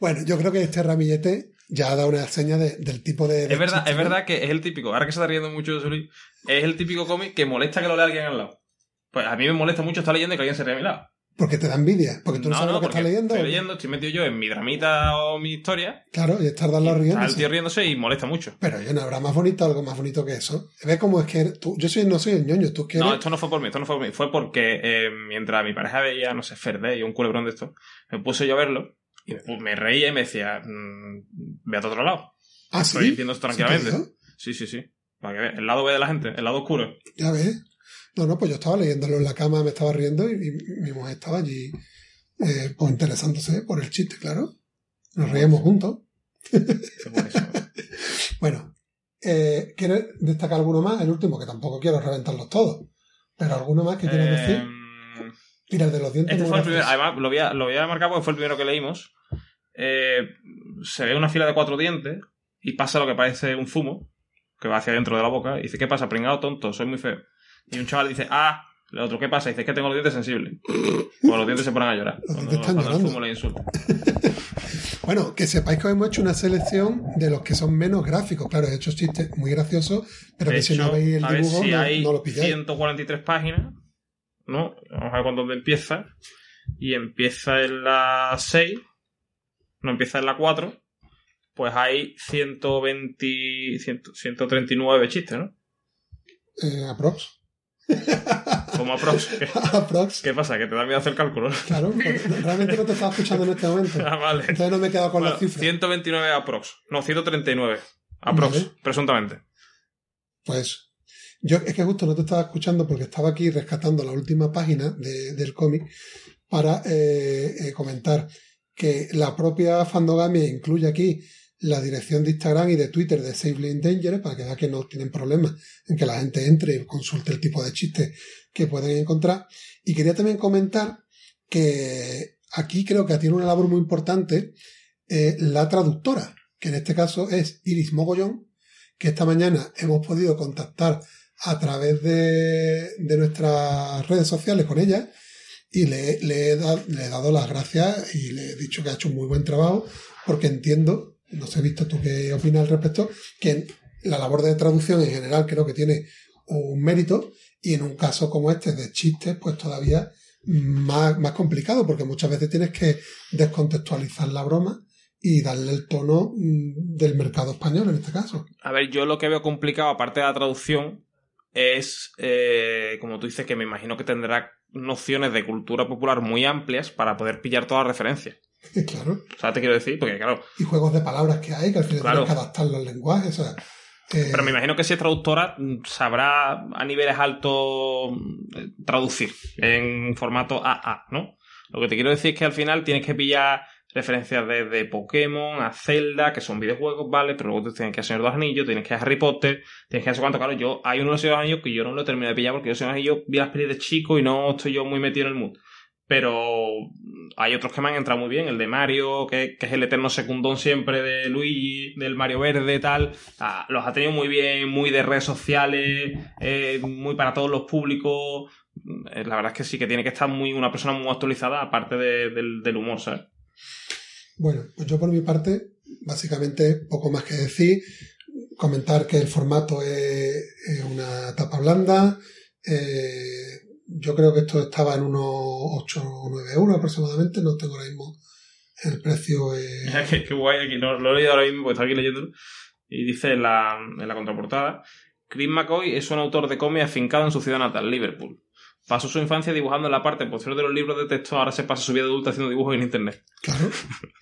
[SPEAKER 1] bueno, yo creo que este ramillete ya ha dado una seña de- del tipo de. de
[SPEAKER 2] Es verdad,
[SPEAKER 1] chiste,
[SPEAKER 2] es
[SPEAKER 1] ¿no?
[SPEAKER 2] verdad que es el típico, ahora que se está riendo mucho de Solís, es el típico cómic que molesta que lo lea alguien al lado. Pues a mí me molesta mucho estar leyendo y que alguien se ría a mi lado.
[SPEAKER 1] Porque te da envidia, porque tú no, sabes lo que estás leyendo.
[SPEAKER 2] Estoy leyendo, estoy metido yo en mi dramita o mi historia.
[SPEAKER 1] Claro, y estar dando
[SPEAKER 2] Está
[SPEAKER 1] riendo.
[SPEAKER 2] el tío riéndose y molesta mucho.
[SPEAKER 1] Pero yo no habrá más bonito, algo más bonito que eso. Ve cómo es que tú, yo soy, no soy el ñoño, tú quieres.
[SPEAKER 2] No, esto no fue por mí, esto no fue por mí. Fue porque eh, mientras mi pareja veía, no sé, Ferde y un culebrón de esto, me puse yo a verlo y me, reía y me decía, mm, ve a otro lado.
[SPEAKER 1] ah,
[SPEAKER 2] Estoy
[SPEAKER 1] sí.
[SPEAKER 2] diciendo esto
[SPEAKER 1] ¿Sí te
[SPEAKER 2] tranquilamente. Sí, sí, sí. Para que veas, el lado B de la gente, el lado oscuro.
[SPEAKER 1] Ya ves. No, no, pues yo estaba leyéndolo en la cama, me estaba riendo y, y mi mujer estaba allí, eh, pues interesándose por el chiste, claro. Nos reíamos juntos. (laughs) Bueno, eh, ¿quieres destacar alguno más? El último, que tampoco quiero reventarlos todos. Pero alguno más que quieras
[SPEAKER 2] Eh,
[SPEAKER 1] decir. Mira, el de los dientes.
[SPEAKER 2] Este fue el primero, además lo voy, a, lo voy a marcar porque fue el primero que leímos. Eh, se ve una fila de cuatro dientes y pasa lo que parece un zumo que va hacia dentro de la boca y dice, ¿qué pasa? Pringado tonto, soy muy feo. Y un chaval dice, ah, el otro, ¿qué pasa? Dice, es que tengo los dientes sensibles. Pues los dientes se ponen a llorar. (laughs) Cuando,
[SPEAKER 1] están
[SPEAKER 2] cuando el zumo le insulta. (laughs)
[SPEAKER 1] Bueno, que sepáis que hemos hecho una selección de los que son menos gráficos. Claro, he hecho chistes muy graciosos, pero
[SPEAKER 2] De
[SPEAKER 1] que si no veis el dibujo
[SPEAKER 2] si
[SPEAKER 1] no,
[SPEAKER 2] hay
[SPEAKER 1] no lo pilláis.
[SPEAKER 2] 143 páginas, ¿no? Vamos a ver cuándo empieza. Y empieza en la 6, no empieza en la 4, pues hay 120, 100 139 chistes, ¿no?
[SPEAKER 1] Eh, aprox.
[SPEAKER 2] Como aprox. (laughs) ¿Qué,
[SPEAKER 1] aprox.
[SPEAKER 2] qué pasa? Que te da miedo hacer cálculo. (laughs) ¿no?
[SPEAKER 1] Claro, realmente no te estaba escuchando en este momento.
[SPEAKER 2] Ah, vale.
[SPEAKER 1] Entonces no me he quedado con
[SPEAKER 2] Bueno,
[SPEAKER 1] las cifras.
[SPEAKER 2] 129 aprox. No, 139 aprox,
[SPEAKER 1] Vale.
[SPEAKER 2] presuntamente.
[SPEAKER 1] Pues yo es que justo no te estaba escuchando porque estaba aquí rescatando la última página de- del cómic para eh, eh, comentar que la propia Fandogamia incluye aquí la dirección de Instagram y de Twitter de Safely Dangerous para que vea que no tienen problemas en que la gente entre y consulte el tipo de chistes que pueden encontrar. Y quería también comentar que aquí creo que tiene una labor muy importante eh, la traductora, que en este caso es Iris Mogollón, que esta mañana hemos podido contactar a través de, de nuestras redes sociales con ella y le, he le he dado las gracias y le he dicho que ha hecho un muy buen trabajo porque entiendo, no sé, visto tú qué opinas al respecto, que la labor de traducción en general creo que tiene un mérito y en un caso como este de chistes pues todavía más, más complicado porque muchas veces tienes que descontextualizar la broma y darle el tono mm, del mercado español en este caso.
[SPEAKER 2] A ver, yo lo que veo complicado, aparte de la traducción, es, eh, como tú dices, que me imagino que tendrá nociones de cultura popular muy amplias para poder pillar todas las referencias. (laughs)
[SPEAKER 1] claro.
[SPEAKER 2] O sea, te quiero decir, porque claro,
[SPEAKER 1] Y juegos de palabras que hay, que al final
[SPEAKER 2] Claro.
[SPEAKER 1] tienes que adaptar los lenguajes. O sea, eh,
[SPEAKER 2] Pero me imagino que si es traductora mm, sabrá a niveles altos mm, traducir en formato AA, ¿no? Lo que te quiero decir es que al final tienes que pillar referencias desde Pokémon a Zelda, que son videojuegos, ¿vale? Pero luego tú tienes que de los Anillos, tienes que a Harry Potter, tienes que sé cuánto. Claro, yo, hay uno de los Anillos que yo no lo terminé de pillar porque yo los Anillos vi las pelis de chico y no estoy yo muy metido en el mood. Pero hay otros que me han entrado muy bien, el de Mario, que, es el eterno secundón siempre de Luigi, del Mario Verde, tal. Ah, los ha tenido muy bien, muy de redes sociales, eh, muy para todos los públicos. Eh, La verdad es que sí, que tiene que estar muy una persona muy actualizada, aparte de- del, del humor, ¿sabes?
[SPEAKER 1] Bueno, pues yo por mi parte, básicamente poco más que decir. Comentar que el formato es, es una tapa blanda. eh, yo creo que esto estaba en unos 8 o 9 euros aproximadamente. No tengo ahora mismo el precio. eh,
[SPEAKER 2] Mira, (laughs) qué, qué guay, aquí lo, lo he leído ahora mismo porque estaba aquí leyéndolo. Y dice en la, en la contraportada: Chris McCoy es un autor de cómic afincado en su ciudad natal, Liverpool. Pasó su infancia dibujando en la parte posterior de los libros de texto, ahora se pasa su vida adulta haciendo dibujos en internet.
[SPEAKER 1] claro.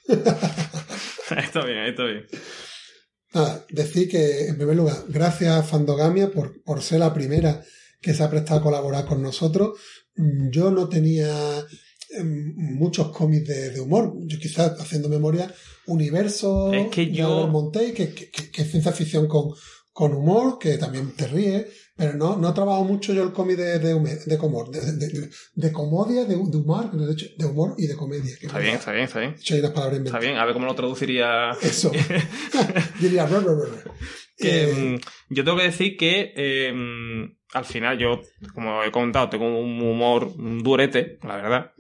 [SPEAKER 1] (laughs)
[SPEAKER 2] está bien, está bien.
[SPEAKER 1] Nada, decir que, en primer lugar, gracias a Fandogamia por, por ser la primera que se ha prestado a colaborar con nosotros. Mm, Yo no tenía em, muchos cómics de, de humor. Yo quizás, haciendo memoria, Universo
[SPEAKER 2] Es que
[SPEAKER 1] de
[SPEAKER 2] yo-
[SPEAKER 1] Albert Monte, que, que- que- que es ciencia ficción con, con humor, que también te ríe, pero no, no he trabajado mucho yo el cómic de, de, de, humor, de, de, de- de comedia, de, de humor, de, hecho, de humor y de comedia. que
[SPEAKER 2] Está bien, está bien, está bien.
[SPEAKER 1] Hay unas palabras
[SPEAKER 2] Está bien, a ver cómo lo traduciría.
[SPEAKER 1] Eso. (laughs) Diría,
[SPEAKER 2] que
[SPEAKER 1] Eh,
[SPEAKER 2] mm, yo tengo que decir que eh, mm, al final yo, como he comentado, tengo un humor durete, la verdad.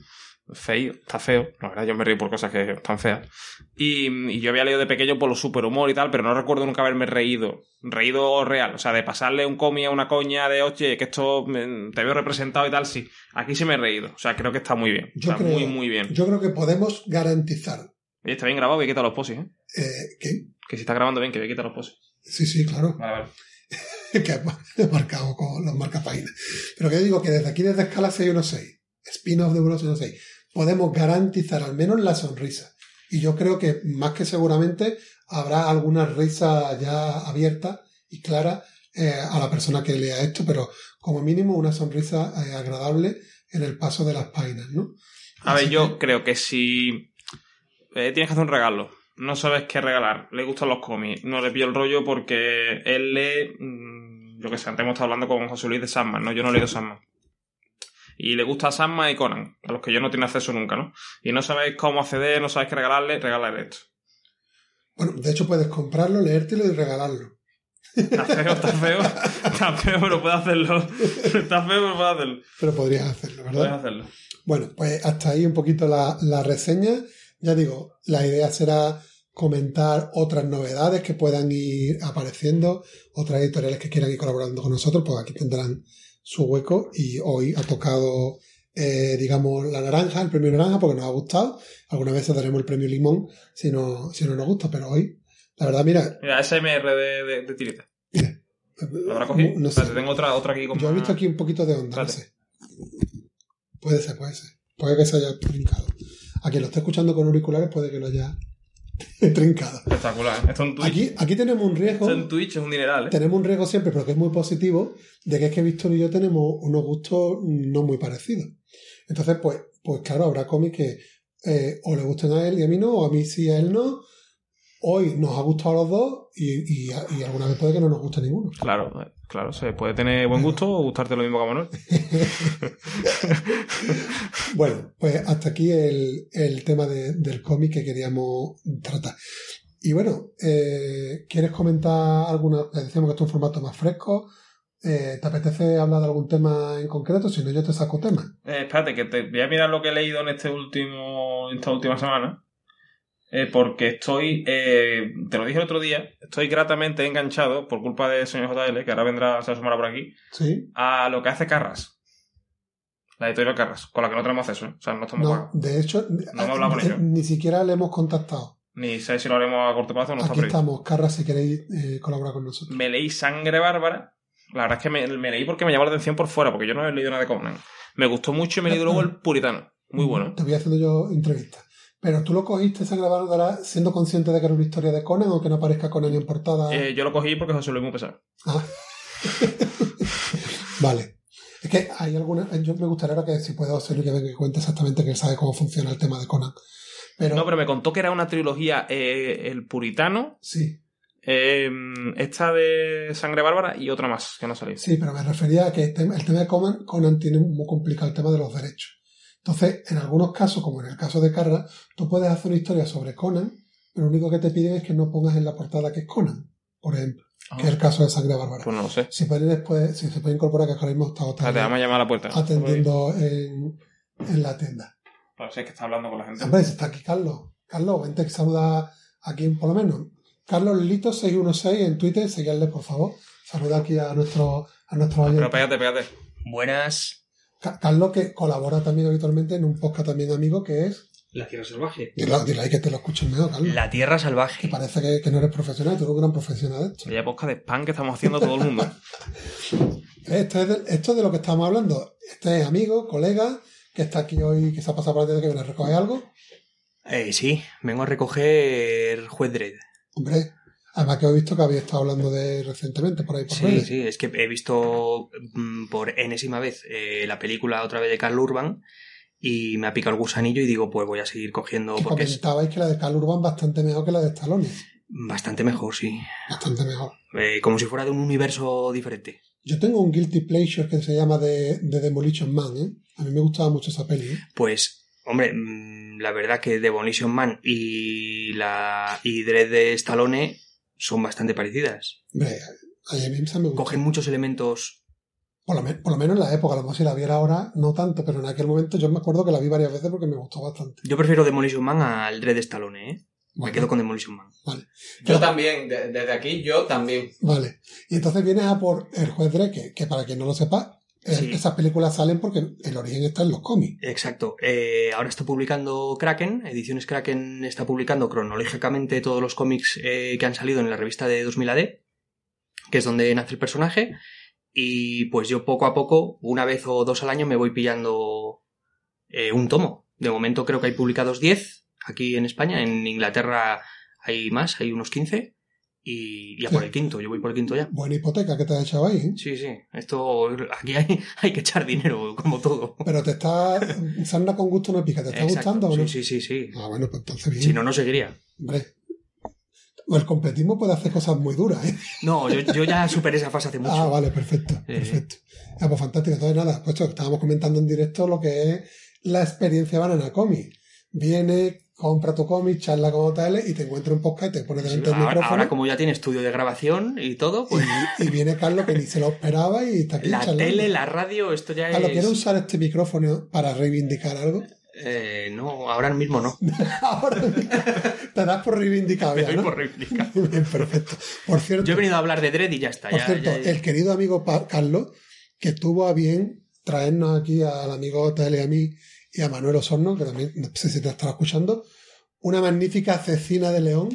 [SPEAKER 2] Feo, está feo, la verdad yo me río por cosas que están feas. Y, y yo había leído de pequeño por lo superhumor y tal, pero no recuerdo nunca haberme reído. Reído real, o sea, de pasarle un cómic a una coña de, oye, que esto mm, te veo representado y tal, sí. Aquí sí me he reído, o sea, creo que está muy bien.
[SPEAKER 1] Yo
[SPEAKER 2] está
[SPEAKER 1] creo-
[SPEAKER 2] muy, muy bien.
[SPEAKER 1] Yo creo que podemos garantizar
[SPEAKER 2] Oye, está bien grabado, voy a quitar los poses, ¿eh?
[SPEAKER 1] eh, que
[SPEAKER 2] Que si está grabando bien, que voy a quitar los poses.
[SPEAKER 1] sí, sí, claro,
[SPEAKER 2] Vale, vale. (laughs)
[SPEAKER 1] que he marcado con los marcapáginas. Pero que yo digo que desde aquí, desde escala 616, spin-off de 116, podemos garantizar al menos la sonrisa. Y yo creo que más que seguramente habrá alguna risa ya abierta y clara eh, a la persona que lea esto, pero como mínimo una sonrisa eh, agradable en el paso de las páginas, ¿no?
[SPEAKER 2] A ver, yo
[SPEAKER 1] que-
[SPEAKER 2] creo que si eh, tienes que hacer un regalo, no sabes qué regalar, le gustan los cómics, no le pillo el rollo porque él lee, mm, yo que sé, antes hemos estado hablando con José Luis de Sandman, ¿no? Yo no he leído Sandman. Y le gusta Sandman y Conan, a los que yo no tengo acceso nunca, ¿no? Y no sabéis cómo acceder, no sabéis qué regalarle, regalarle esto.
[SPEAKER 1] Bueno, de hecho puedes comprarlo, leértelo y regalarlo.
[SPEAKER 2] Está feo, está feo, está feo, pero puede hacerlo. Está feo, pero puede hacerlo.
[SPEAKER 1] Pero podrías hacerlo, ¿verdad?
[SPEAKER 2] Puedes hacerlo.
[SPEAKER 1] Bueno, pues hasta ahí un poquito la, la reseña. Ya digo, la idea será comentar otras novedades que puedan ir apareciendo, otras editoriales que quieran ir colaborando con nosotros, pues aquí tendrán su hueco y hoy ha tocado, eh, digamos, la naranja, el premio naranja, porque nos ha gustado. Algunas veces daremos el premio limón si no, si no nos gusta, pero hoy, la verdad, mira,
[SPEAKER 2] Mira, SMR de, de, de tirita. ¿Lo habrá
[SPEAKER 1] no,
[SPEAKER 2] cogido?
[SPEAKER 1] no sé.
[SPEAKER 2] Tengo otra, otra aquí
[SPEAKER 1] Yo he visto aquí un poquito de onda, no
[SPEAKER 2] Espérate.
[SPEAKER 1] sé. Puede ser, puede ser. Puede que se haya trincado. A quien lo esté escuchando con auriculares puede que lo haya (laughs) trincado.
[SPEAKER 2] Espectacular. Esto en Twitch.
[SPEAKER 1] Aquí, aquí tenemos un riesgo,
[SPEAKER 2] Esto en Twitch es un dineral, ¿eh?
[SPEAKER 1] tenemos un riesgo siempre, pero que es muy positivo, de que es que Víctor y yo tenemos unos gustos no muy parecidos. Entonces, pues, pues claro, habrá cómics que eh, o le gusten a él y a mí no, o a mí sí y a él no. Hoy nos ha gustado a los dos y, y, y alguna vez puede que no nos guste ninguno.
[SPEAKER 2] Claro, claro, se puede tener buen gusto o gustarte lo mismo que a Manuel. (laughs)
[SPEAKER 1] Bueno, pues hasta aquí el, el tema de- del cómic que queríamos tratar. Y bueno, eh, ¿quieres comentar alguna? Decíamos que esto es un formato más fresco. Eh, ¿Te apetece hablar de algún tema en concreto? Si no, yo te saco temas.
[SPEAKER 2] Eh, espérate, que te voy a mirar lo que he leído en este último, esta última semana. Eh, porque estoy, eh, te lo dije el otro día, estoy gratamente enganchado, por culpa de señor JL, que ahora vendrá, se asomará por aquí,
[SPEAKER 1] ¿Sí?
[SPEAKER 2] a lo que hace Carras. La editorial Carras, con la que no tenemos acceso, ¿eh? o sea, no estamos
[SPEAKER 1] No, de hecho,
[SPEAKER 2] No hemos hablado con ellos.
[SPEAKER 1] ni siquiera le hemos contactado.
[SPEAKER 2] Ni sé si lo haremos a corto plazo o no
[SPEAKER 1] Aquí estamos, Carra, si queréis eh, colaborar con nosotros.
[SPEAKER 2] Me leí Sangre Bárbara. La verdad es que me, me leí porque me llamó la atención por fuera, porque yo no he leído nada de Conan. Me gustó mucho y me leído (laughs) luego El Puritano. Muy bueno.
[SPEAKER 1] Te voy haciendo yo entrevistas. Pero tú lo cogiste Sangre Bárbara siendo consciente de que era una historia de Conan, aunque no aparezca Conan en portada.
[SPEAKER 2] Eh, yo lo cogí porque José Luis muy pesado.
[SPEAKER 1] Ah. (laughs) vale. Es que hay alguna. Yo me gustaría ahora que si puedo hacerlo que me cuente exactamente que sabe cómo funciona el tema de Conan. Pero,
[SPEAKER 2] No, pero me contó que era una trilogía eh, El Puritano,
[SPEAKER 1] sí,
[SPEAKER 2] eh, esta de Sangre Bárbara y otra más que no ha salido.
[SPEAKER 1] sí, pero me refería a que el tema, el tema de Conan, Conan tiene muy complicado el tema de los derechos. Entonces, en algunos casos, como en el caso de Carla, tú puedes hacer una historia sobre Conan, pero lo único que te piden es que no pongas en la portada que es Conan, por ejemplo, que es el caso de Sangre Bárbara.
[SPEAKER 2] Pues no lo sé.
[SPEAKER 1] Si después, si se puede incorporar que ahora mismo está otra
[SPEAKER 2] Espérate, vamos a llamar a la puerta.
[SPEAKER 1] atendiendo en, en la tienda.
[SPEAKER 2] Para ver que está hablando con la gente.
[SPEAKER 1] Hombre, si está aquí Carlos. Carlos, vente que saluda aquí por lo menos. Carlos Lito 616 en Twitter, seguirle por favor. Saluda aquí a nuestro a nuestro
[SPEAKER 2] Pero
[SPEAKER 1] oyente.
[SPEAKER 2] pégate, pégate.
[SPEAKER 4] Buenas.
[SPEAKER 1] Ca- Carlos que colabora también habitualmente en un podcast también amigo que es.
[SPEAKER 4] La Tierra Salvaje.
[SPEAKER 1] Dile, dile ahí que te lo escuchen mejor, Carlos.
[SPEAKER 4] La Tierra
[SPEAKER 1] Que
[SPEAKER 4] Salvaje.
[SPEAKER 1] parece que, que no eres profesional, tú eres un gran profesional de esto.
[SPEAKER 2] Vaya posca de spam que estamos haciendo todo el mundo. (laughs)
[SPEAKER 1] Esto es, de, esto es de lo que estamos hablando. Este es amigo, colega, que está aquí hoy, que se ha pasado por la tienda que viene a recoger algo.
[SPEAKER 4] Eh, sí, vengo a recoger Juez Dredd.
[SPEAKER 1] Hombre, además que he visto que había estado hablando de recientemente por ahí por
[SPEAKER 4] Sí,
[SPEAKER 1] redes.
[SPEAKER 4] sí, es que he visto mm, por enésima vez eh, la película otra vez de Carl Urban y me ha picado el gusanillo y digo, pues voy a seguir cogiendo
[SPEAKER 1] Que
[SPEAKER 4] porque es
[SPEAKER 1] comentabais que la de Carl Urban bastante mejor que la de Stallone.
[SPEAKER 4] bastante mejor, sí.
[SPEAKER 1] Bastante mejor.
[SPEAKER 4] Eh, como si fuera de un universo diferente.
[SPEAKER 1] Yo tengo un guilty pleasure que se llama de, de Demolition Man, ¿eh? A mí me gustaba mucho esa peli, ¿eh?
[SPEAKER 4] Pues, hombre, mm, la verdad que Demolition Man y la y Dredd de Stallone son bastante parecidas.
[SPEAKER 1] Hombre, a mí esa me gusta.
[SPEAKER 4] Cogen muchos elementos
[SPEAKER 1] Por lo, me- por lo menos en la época, a lo mejor si la viera ahora, no tanto, pero en aquel momento yo me acuerdo que la vi varias veces porque me gustó bastante.
[SPEAKER 4] Yo prefiero Demolition Man al de Stallone, ¿eh? Me quedo con Demolition Man.
[SPEAKER 3] Yo también, de- desde aquí, yo también.
[SPEAKER 1] Vale. Y entonces vienes a por El Juez Dredd, que, que para quien no lo sepa,
[SPEAKER 4] Sí.
[SPEAKER 1] esas películas salen porque el origen está en los cómics.
[SPEAKER 4] Exacto. Eh, ahora está publicando Kraken, Ediciones Kraken está publicando cronológicamente todos los cómics eh, que han salido en la revista de 2000 AD, que es donde nace el personaje. Y pues yo poco a poco, una vez o dos al año, me voy pillando eh, un tomo. De momento creo que hay publicados 10 aquí en España. En Inglaterra hay más, hay unos 15. Y ya por el quinto, yo voy por el quinto ya.
[SPEAKER 1] Buena hipoteca que te has echado ahí, ¿eh?
[SPEAKER 4] Sí, sí, esto aquí hay, (laughs) hay que echar dinero, como todo.
[SPEAKER 1] Pero te está. Sarna con gusto no pica, ¿te está
[SPEAKER 4] Exacto,
[SPEAKER 1] gustando o no?
[SPEAKER 4] Sí, sí, sí, sí.
[SPEAKER 1] Ah, bueno, pues entonces bien.
[SPEAKER 4] Si no, no seguiría.
[SPEAKER 1] Hombre. El completismo puede hacer cosas muy duras, ¿eh?
[SPEAKER 4] No, yo, yo ya superé esa fase hace (laughs) mucho.
[SPEAKER 1] Ah, vale, perfecto.
[SPEAKER 4] Sí.
[SPEAKER 1] Perfecto. Ah, pues fantástico. Entonces, nada, pues esto, estábamos comentando en directo lo que es la experiencia Banana Comic. Viene, compra tu cómic, charla con hoteles y te encuentra un podcast y te pone
[SPEAKER 4] Sí,
[SPEAKER 1] delante del micrófono.
[SPEAKER 4] ahora como ya tiene estudio de grabación y todo, pues
[SPEAKER 1] y, y viene Carlos que ni se lo esperaba y está aquí (laughs)
[SPEAKER 4] la
[SPEAKER 1] charlando.
[SPEAKER 4] tele, la radio, esto ya
[SPEAKER 1] Carlos,
[SPEAKER 4] es...
[SPEAKER 1] ¿quieres usar este micrófono para reivindicar algo?
[SPEAKER 4] Eh, no, ahora mismo no. (laughs)
[SPEAKER 1] Ahora te das por reivindicado
[SPEAKER 4] Me
[SPEAKER 1] ya,
[SPEAKER 4] doy
[SPEAKER 1] ¿no?
[SPEAKER 4] por reivindicado. (laughs)
[SPEAKER 1] Bien, perfecto. Por cierto,
[SPEAKER 4] Yo he venido a hablar de Dredd y ya está.
[SPEAKER 1] Por
[SPEAKER 4] ya-
[SPEAKER 1] cierto,
[SPEAKER 4] ya-
[SPEAKER 1] el querido amigo Carlos, que tuvo a bien traernos aquí al amigo Tele y a mí y a Manuel Osorno, que también no sé si te estará escuchando, una magnífica cecina de león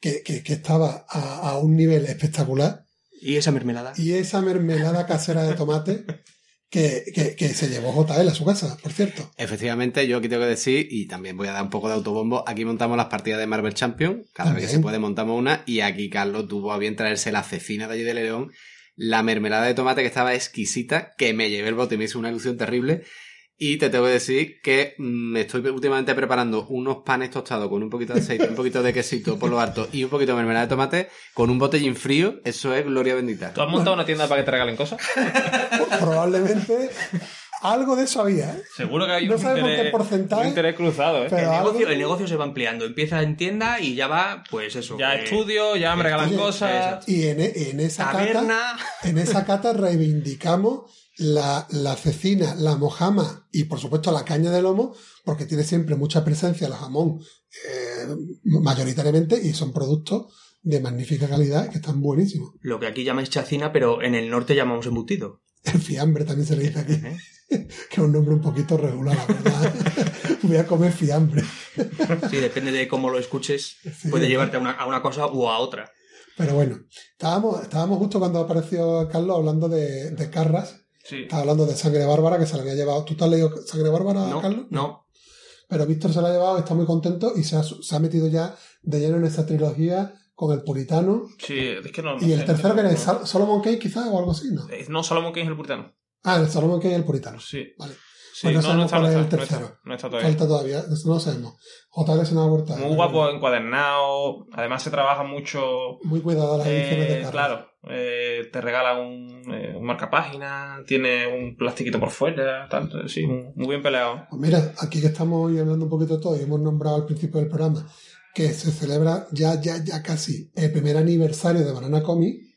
[SPEAKER 1] que, que- que estaba a, a un nivel espectacular
[SPEAKER 4] Y esa mermelada.
[SPEAKER 1] y esa mermelada casera de tomate que, que- que se llevó JL a su casa, por cierto.
[SPEAKER 3] Efectivamente, yo aquí tengo que decir, y también voy a dar un poco de autobombo, aquí montamos las partidas de Marvel Champion, cada vez que se puede montamos una, y aquí Carlos tuvo a bien traerse la cecina de allí de León, la mermelada de tomate que estaba exquisita, que me llevé el bote y me hizo una ilusión terrible, y te tengo que decir que mm, me estoy últimamente preparando unos panes tostados con un poquito de aceite, un poquito de quesito por lo harto y un poquito de mermelada de tomate con un botellín frío, eso es gloria bendita.
[SPEAKER 2] ¿Tú has montado una tienda para que te regalen cosas? (laughs)
[SPEAKER 1] Probablemente algo de eso había, ¿eh?
[SPEAKER 2] Seguro que hay
[SPEAKER 1] No
[SPEAKER 2] un,
[SPEAKER 1] sabemos
[SPEAKER 2] interés,
[SPEAKER 1] qué porcentaje,
[SPEAKER 2] un interés cruzado, ¿eh?
[SPEAKER 1] pero-
[SPEAKER 4] el,
[SPEAKER 1] algo-
[SPEAKER 4] negocio, el negocio se va ampliando. Empieza en tienda y ya va, pues eso.
[SPEAKER 2] Ya
[SPEAKER 4] eh,
[SPEAKER 2] estudio, ya me regalan
[SPEAKER 1] oye,
[SPEAKER 2] cosas.
[SPEAKER 1] Y en, en esa cata... En esa cata reivindicamos la, la cecina, la mojama y por supuesto la caña de lomo, porque tiene siempre mucha presencia el jamón eh, mayoritariamente y son productos de magnífica calidad que están buenísimos.
[SPEAKER 4] Lo que aquí llamáis chacina, pero en el norte llamamos embutido.
[SPEAKER 1] El fiambre también se le dice aquí,
[SPEAKER 4] ¿eh? (laughs)
[SPEAKER 1] que es un nombre un poquito regular, la verdad. (laughs) Voy a comer fiambre.
[SPEAKER 4] Sí, depende de cómo lo escuches,
[SPEAKER 1] Sí.
[SPEAKER 4] puede llevarte a una, a una cosa o a otra.
[SPEAKER 1] Pero bueno, estábamos, estábamos justo cuando apareció Carlos hablando de, de Carras.
[SPEAKER 2] Sí.
[SPEAKER 1] Estaba hablando de Sangre Bárbara que se le había llevado. ¿Tú te has leído Sangre Bárbara,
[SPEAKER 4] No,
[SPEAKER 1] Carlos?
[SPEAKER 4] no.
[SPEAKER 1] pero Víctor se la ha llevado, está muy contento y se ha, se ha metido ya de lleno en esa trilogía con el puritano.
[SPEAKER 2] Sí, es que no. no
[SPEAKER 1] y el
[SPEAKER 2] sé,
[SPEAKER 1] tercero que era
[SPEAKER 2] no-
[SPEAKER 1] Sol- Solomon Kane quizás o algo así, ¿no?
[SPEAKER 2] Eh, No, Solomon King es el puritano.
[SPEAKER 1] Ah, el Solomon Kane y el puritano.
[SPEAKER 2] Sí.
[SPEAKER 1] Vale.
[SPEAKER 2] Sí,
[SPEAKER 1] Pues no
[SPEAKER 2] no, no
[SPEAKER 1] sabemos
[SPEAKER 2] está,
[SPEAKER 1] cuál
[SPEAKER 2] no
[SPEAKER 1] es el
[SPEAKER 2] está, no está,
[SPEAKER 1] tercero.
[SPEAKER 2] no está todavía.
[SPEAKER 1] Falta todavía, no lo sabemos. JL se nos ha vuelto.
[SPEAKER 2] Muy guapo, encuadernado. Además se trabaja mucho.
[SPEAKER 1] Muy cuidado las ediciones de
[SPEAKER 2] Eh,
[SPEAKER 1] carro.
[SPEAKER 2] claro, eh, te regala un, eh, un marcapágina, tiene un plastiquito por fuera, tal, sí, muy muy bien peleado.
[SPEAKER 1] Pues mira, aquí que estamos hoy hablando un poquito de todo y hemos nombrado al principio del programa que se celebra ya, ya, ya casi el primer aniversario de Banana Comic.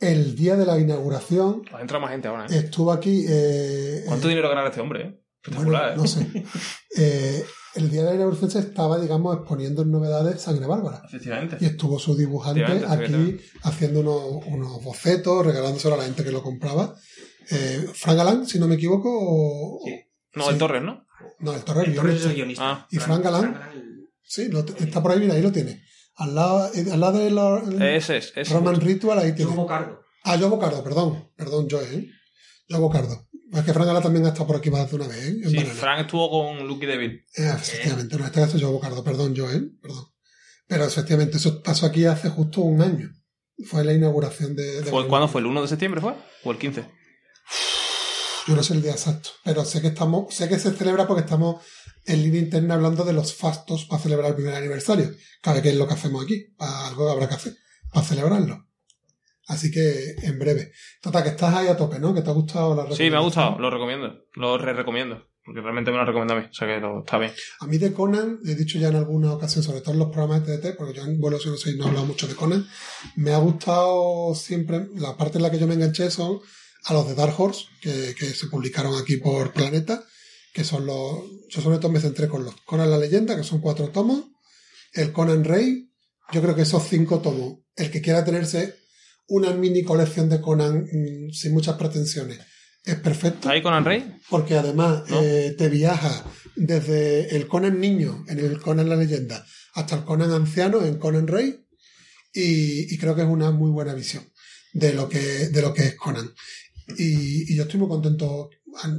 [SPEAKER 1] El día de la inauguración
[SPEAKER 2] Ha entrado más gente ahora, ¿eh?
[SPEAKER 1] estuvo aquí. eh,
[SPEAKER 2] ¿Cuánto
[SPEAKER 1] eh,
[SPEAKER 2] dinero ganará este hombre, eh?
[SPEAKER 1] bueno,
[SPEAKER 2] Espectacular, ¿eh?
[SPEAKER 1] no sé. (laughs) Eh, el día de la inauguración se estaba, digamos, exponiendo en novedades Sangre Bárbara.
[SPEAKER 2] Efectivamente.
[SPEAKER 1] Y estuvo su dibujante aquí haciendo unos, unos bocetos, regalándoselo a la gente que lo compraba. Eh, Frank Galán, si no me equivoco, o-
[SPEAKER 4] Sí.
[SPEAKER 2] No,
[SPEAKER 1] sí.
[SPEAKER 2] el Torres, ¿no?
[SPEAKER 1] no, el Torre, el
[SPEAKER 4] Torres es el guionista.
[SPEAKER 2] Ah.
[SPEAKER 1] ¿Y Frank Galán?
[SPEAKER 4] Galán-
[SPEAKER 1] Sí, lo está por ahí, mira, ahí lo tiene. Al lado, eh, al lado de la,
[SPEAKER 2] Ese es, ese.
[SPEAKER 1] Roman Ritual, ahí tiene.
[SPEAKER 4] Joe Bocardo.
[SPEAKER 1] Ah, yo Bocardo, perdón. Perdón, yo, ¿eh? Yo Bocardo. Es que Frank Galán también ha estado por aquí más de una vez, ¿eh? En
[SPEAKER 2] Sí,
[SPEAKER 1] Banana.
[SPEAKER 2] Frank estuvo con Lucky Devil.
[SPEAKER 1] Eh, efectivamente, no, en este caso yo Bocardo, perdón, yo, ¿eh? Perdón. Pero efectivamente, eso pasó aquí hace justo un año. Fue la inauguración de... de
[SPEAKER 2] ¿Fue. ¿Cuándo fue? ¿El 1 de septiembre fue? ¿O el 15?
[SPEAKER 1] Yo no sé el día exacto, pero sé que estamos, sé que se celebra porque estamos en línea interna hablando de los fastos para celebrar el primer aniversario. Cabe que es lo que hacemos aquí, algo habrá que hacer, para celebrarlo. Así que en breve. Total, que estás ahí a tope, ¿no? Que te ha gustado la
[SPEAKER 2] Sí, me ha gustado, lo recomiendo. Lo re-recomiendo. Porque realmente me lo recomienda a mí. O sea que lo- está bien.
[SPEAKER 1] A mí de Conan, he dicho ya en alguna ocasión, sobre todo en los programas de TT, porque yo en Vuelo 06 no he hablado mucho de Conan, me ha gustado siempre, la parte en la que yo me enganché son a los de Dark Horse, que, que se publicaron aquí por Planeta, que son los, yo sobre todo me centré con los Conan la leyenda, que son cuatro tomos, el Conan Rey, yo creo que esos cinco tomos, el que quiera tenerse una mini colección de Conan mm, sin muchas pretensiones, es perfecto
[SPEAKER 2] ¿Está ahí Conan Rey?
[SPEAKER 1] porque además
[SPEAKER 2] ¿No?
[SPEAKER 1] eh, te viaja desde el Conan niño en el Conan la leyenda hasta el Conan anciano en Conan Rey y, y creo que es una muy buena visión de lo que, de lo que es Conan. Y, y yo estoy muy contento,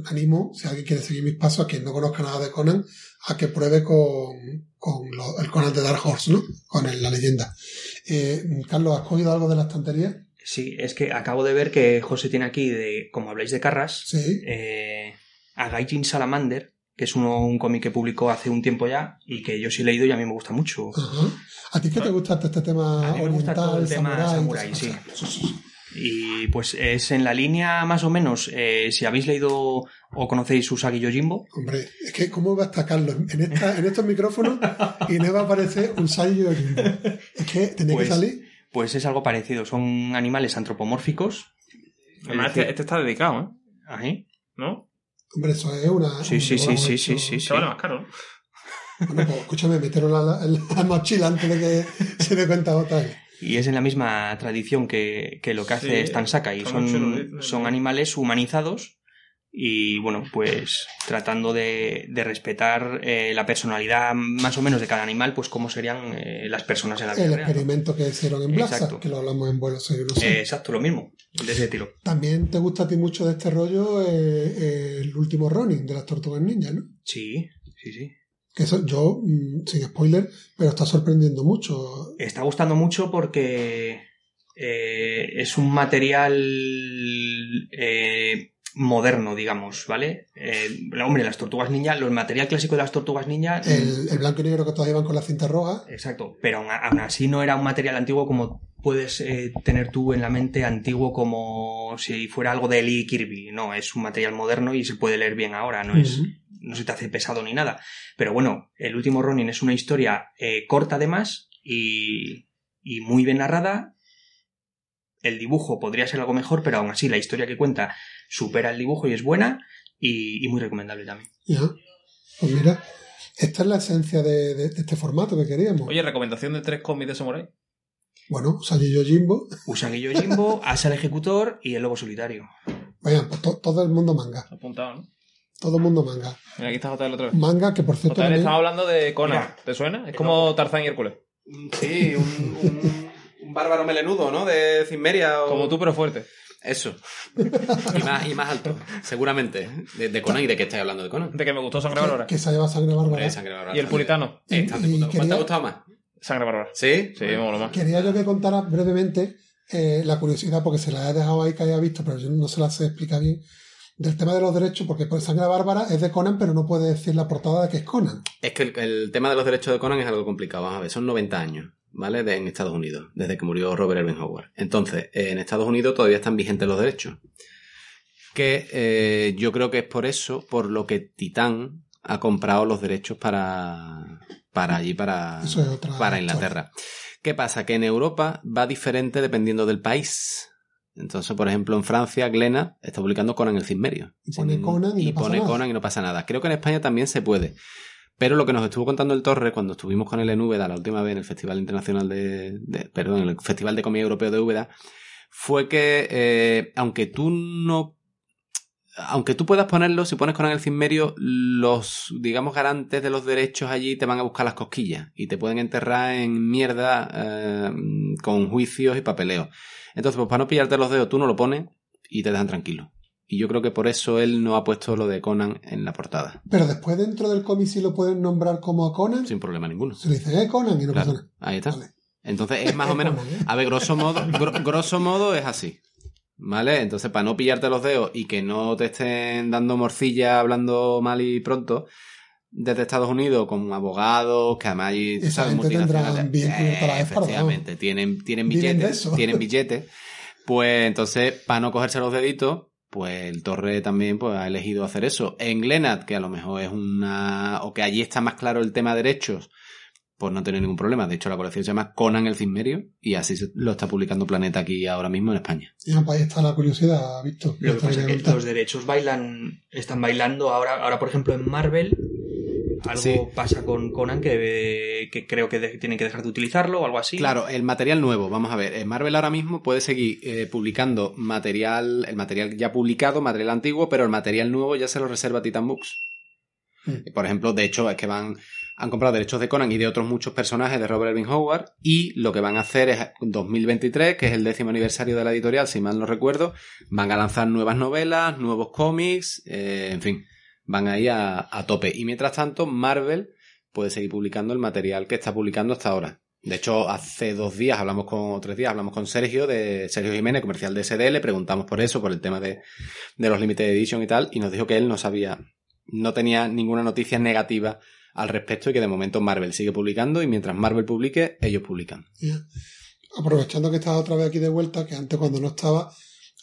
[SPEAKER 1] animo, si alguien quiere seguir mis pasos, a quien no conozca nada de Conan, a que pruebe con, con lo- el Conan de Dark Horse, ¿no? Con el- la leyenda. Eh, Carlos, ¿has cogido algo de la estantería?
[SPEAKER 4] Sí, es que acabo de ver que José tiene aquí, de, como habláis de Carras,
[SPEAKER 1] Sí.
[SPEAKER 4] eh, a Gaijin Salamander, que es uno, un cómic que publicó hace un tiempo ya y que yo sí he leído y a mí me gusta mucho.
[SPEAKER 1] Ajá. ¿A ti qué te gusta este tema
[SPEAKER 4] A mí me gusta
[SPEAKER 1] oriental,
[SPEAKER 4] todo el tema
[SPEAKER 1] samurái,
[SPEAKER 4] sí. Y pues es en la línea más o menos, eh, si habéis leído o conocéis Usagi Yojimbo,
[SPEAKER 1] Hombre, es que ¿cómo va a estar Carlos en, esta, en estos micrófonos y no va a aparecer un Sayo Yojimbo? Es que tenía
[SPEAKER 4] Pues-
[SPEAKER 1] que salir.
[SPEAKER 4] pues es algo parecido. Son animales antropomórficos.
[SPEAKER 2] Además,
[SPEAKER 4] Es decir-
[SPEAKER 2] este, este está dedicado, ¿eh?
[SPEAKER 4] Ahí.
[SPEAKER 2] ¿No?
[SPEAKER 1] Hombre, eso es una.
[SPEAKER 4] Sí,
[SPEAKER 1] un
[SPEAKER 4] sí, sí, sí, sí, sí,
[SPEAKER 2] Se vale más caro, ¿no?
[SPEAKER 1] Bueno, pues escúchame, meterlo en la, en la mochila antes de que se dé cuenta otra vez.
[SPEAKER 4] Y es en la misma tradición que, que lo que hace
[SPEAKER 2] Sí,
[SPEAKER 4] Stan. Son, son animales humanizados y, bueno, pues tratando de, de respetar eh, la personalidad más o menos de cada animal, pues cómo serían eh, las personas en la vida
[SPEAKER 1] El
[SPEAKER 4] real.
[SPEAKER 1] experimento que hicieron en
[SPEAKER 4] Exacto.
[SPEAKER 1] que lo hablamos en vuelo 6
[SPEAKER 4] Eh, exacto, lo mismo, de ese tiro.
[SPEAKER 1] También te gusta a ti mucho de este rollo eh, eh, el último running de las tortugas ninja, ¿no?
[SPEAKER 4] Sí, sí, sí.
[SPEAKER 1] Que eso yo, mm, sin spoiler, pero está sorprendiendo mucho.
[SPEAKER 4] Está gustando mucho porque eh, es un material eh, moderno, digamos, ¿vale? Eh, hombre, las tortugas ninja, el material clásico de las tortugas ninja...
[SPEAKER 1] El, el blanco y negro que todos iban con la cinta roja.
[SPEAKER 4] Exacto, pero aún, aún así no era un material antiguo como puedes eh, tener tú en la mente antiguo como si fuera algo de Lee Kirby. No, es un material moderno y se puede leer bien ahora, no es no se te hace pesado ni nada. Pero bueno, el último Ronin es una historia eh, corta además y, y muy bien narrada. El dibujo podría ser algo mejor, pero aún así la historia que cuenta supera el dibujo y es buena y, y muy recomendable también.
[SPEAKER 1] Ya. Pues mira, esta es la esencia de, de- de este formato que queríamos.
[SPEAKER 2] Oye, recomendación de tres cómics de Samurai.
[SPEAKER 1] Bueno, Sayi Yojimbo.
[SPEAKER 4] Usagi Yojimbo, (laughs) Asa el Ejecutor y El Lobo Solitario.
[SPEAKER 1] Vayan, pues to- todo el mundo manga.
[SPEAKER 2] Apuntado, ¿no?
[SPEAKER 1] Todo el mundo manga.
[SPEAKER 2] Mira, aquí está JL otra vez.
[SPEAKER 1] Manga que por cierto
[SPEAKER 2] JL
[SPEAKER 1] también-
[SPEAKER 2] estamos hablando de Conan.
[SPEAKER 4] Mira.
[SPEAKER 2] ¿Te suena? Es como. Tarzán y Hércules.
[SPEAKER 3] Sí, un, un- un bárbaro melenudo, ¿no? De Cimmeria o...
[SPEAKER 2] Como tú, pero fuerte.
[SPEAKER 3] Eso. Y más, y más alto, seguramente. De, de Conan y de qué estáis hablando de Conan.
[SPEAKER 2] De que me gustó Sangre Bárbara.
[SPEAKER 1] Que se lleva sangre bárbara.
[SPEAKER 3] Hombre, Sangre Bárbara
[SPEAKER 2] Y el puritano.
[SPEAKER 3] de
[SPEAKER 1] Y- y
[SPEAKER 3] puta- ¿Cuál te
[SPEAKER 1] quería-
[SPEAKER 3] ha gustado más?
[SPEAKER 2] Sangre Bárbara.
[SPEAKER 3] ¿Sí?
[SPEAKER 2] Sí, me mola más.
[SPEAKER 1] Quería yo que contara brevemente eh, la curiosidad, porque se la he dejado ahí que haya visto, pero yo no se la sé explicar bien, del tema de los derechos, porque por Sangre Bárbara es de Conan, pero no puede decir la portada de que es Conan.
[SPEAKER 3] Es que el, el tema de los derechos de Conan es algo complicado. Vamos a ver, son 90 años, ¿vale? De- en Estados Unidos, desde que murió Robert Irving Howard. Entonces, eh, en Estados Unidos todavía están vigentes los derechos. Que eh, yo creo que es por eso, por lo que Titán ha comprado los derechos para, para allí, para,
[SPEAKER 1] es
[SPEAKER 3] para
[SPEAKER 1] historia.
[SPEAKER 3] Inglaterra. ¿Qué pasa? Que en Europa va diferente dependiendo del país. Entonces, por ejemplo, en Francia, Glena está publicando Conan el Cimmerio.
[SPEAKER 1] Y pone
[SPEAKER 3] Sin-
[SPEAKER 1] Conan y no pasa
[SPEAKER 3] pone
[SPEAKER 1] nada.
[SPEAKER 3] Conan y no pasa nada. Creo que en España también se puede. Pero lo que nos estuvo contando el Torre cuando estuvimos con él en Úbeda la última vez en el Festival Internacional de, de- perdón, en el Festival de Comida Europeo de Úbeda, fue que eh, aunque tú no aunque tú puedas ponerlo, si pones Conan el Cimmerio, los, digamos, garantes de los derechos allí te van a buscar las cosquillas y te pueden enterrar en mierda eh, con juicios y papeleos. Entonces, pues para no pillarte los dedos, tú no lo pones y te dejan tranquilo. Y yo creo que por eso él no ha puesto lo de Conan en la portada,
[SPEAKER 1] Pero después dentro del cómic sí lo pueden nombrar como Conan.
[SPEAKER 3] sin problema ninguno.
[SPEAKER 1] Se le dice, eh, Conan, y no
[SPEAKER 3] Claro,
[SPEAKER 1] pasa nada.
[SPEAKER 3] ahí está.
[SPEAKER 1] Vale.
[SPEAKER 3] Entonces es más (laughs) o menos,
[SPEAKER 1] ¿eh?
[SPEAKER 3] a ver, grosso modo, gro- grosso modo es así. ¿Vale? Entonces, para no pillarte los dedos y que no te estén dando morcilla hablando mal y pronto, desde Estados Unidos, con abogados, que además hay,
[SPEAKER 1] Esa
[SPEAKER 3] sabes, multinacionales.
[SPEAKER 1] bien
[SPEAKER 3] Eh, efectivamente, tienen, tienen billetes, (laughs) tienen billetes. Pues entonces, para no cogerse los deditos, pues el Torre también pues, ha elegido hacer eso. En Glenad, que a lo mejor es una. o que allí está más claro el tema de derechos, pues no tiene ningún problema. De hecho, la colección se llama Conan el Cimmerio y así se- lo está publicando Planeta aquí ahora mismo en España.
[SPEAKER 1] Y pues ahí está la curiosidad, Víctor.
[SPEAKER 4] Lo que
[SPEAKER 1] Esto
[SPEAKER 4] pasa es
[SPEAKER 1] quería
[SPEAKER 4] que
[SPEAKER 1] contar.
[SPEAKER 4] los derechos bailan, están bailando ahora, ahora por ejemplo en Marvel. Algo
[SPEAKER 3] Sí.
[SPEAKER 4] pasa con Conan que, debe- que creo que de- tienen que dejar de utilizarlo o algo así.
[SPEAKER 3] Claro, el material nuevo, vamos a ver. eh, Marvel ahora mismo puede seguir eh, publicando material, el material ya publicado, material antiguo, pero el material nuevo ya se lo reserva Titan Books.
[SPEAKER 1] Mm.
[SPEAKER 3] Por ejemplo, de hecho, es que van, han comprado derechos de Conan y de otros muchos personajes de Robert Irving Howard, y lo que van a hacer es, en 2023, que es el décimo aniversario de la editorial, si mal no recuerdo, van a lanzar nuevas novelas, nuevos cómics, eh, en fin, van ahí a, a tope. Y mientras tanto, Marvel puede seguir publicando el material que está publicando hasta ahora. De hecho, hace dos días hablamos con, o tres días hablamos con Sergio, de Sergio Jiménez, comercial de SD, le preguntamos por eso, por el tema de, de los limited edition y tal, y nos dijo que él no sabía, no tenía ninguna noticia negativa al respecto y que de momento Marvel sigue publicando y mientras Marvel publique, ellos publican.
[SPEAKER 1] Aprovechando que estás otra vez aquí de vuelta, que antes cuando no estaba,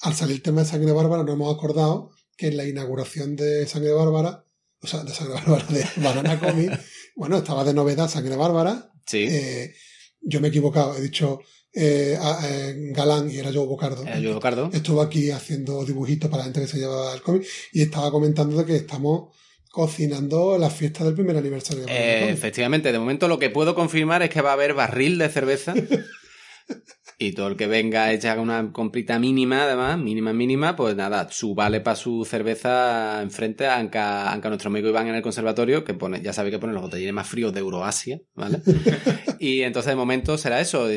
[SPEAKER 1] al salir el tema de Sangre Bárbara, nos hemos acordado que en la inauguración de Sangre Bárbara, o sea, de Sangre Bárbara, de (laughs) Banana Comic, bueno, estaba de novedad Sangre Bárbara.
[SPEAKER 3] Sí,
[SPEAKER 1] Eh, yo me he equivocado, he dicho eh, a- eh, Galán y era Joe Bocardo.
[SPEAKER 3] era yo, Ricardo.
[SPEAKER 1] Estuvo aquí haciendo dibujitos para la gente que se llevaba el cómic y estaba comentando de que estamos cocinando la fiesta del primer aniversario de
[SPEAKER 3] Eh, efectivamente, de momento lo que puedo confirmar es que va a haber barril de cerveza. (laughs) y todo el que venga echa una comprita mínima, además, mínima, mínima, pues nada, su vale para su cerveza enfrente, aunque, aunque nuestro amigo Iván en el conservatorio, que pone, ya sabe que pone los botellines más fríos de Euroasia, ¿vale? (laughs) y entonces de momento será eso.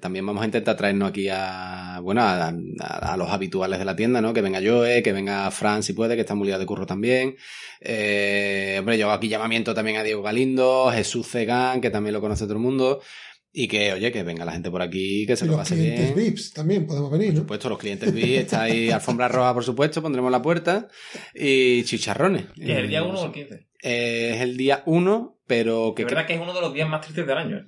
[SPEAKER 3] También vamos a intentar traernos aquí a, bueno, a, a- a los habituales de la tienda, ¿no? Que venga Joe, que venga Fran si puede, que está muy liado de curro también. Eh, hombre, yo hago aquí llamamiento también a Diego Galindo, Jesús Cegán, que también lo conoce todo el mundo. Y que, oye, que venga la gente por aquí, que se
[SPEAKER 1] y
[SPEAKER 3] lo
[SPEAKER 1] los
[SPEAKER 3] pase
[SPEAKER 1] clientes
[SPEAKER 3] bien.
[SPEAKER 1] VIPs también podemos venir,
[SPEAKER 3] Por
[SPEAKER 1] ¿no?
[SPEAKER 3] supuesto, los clientes vi, (laughs) está ahí alfombra roja, por supuesto, pondremos la puerta. Y chicharrones.
[SPEAKER 2] ¿Es el día 1 o el 15?
[SPEAKER 3] Eh, es el día 1, pero que
[SPEAKER 2] es verdad que es uno de los días más tristes del año. ¿eh?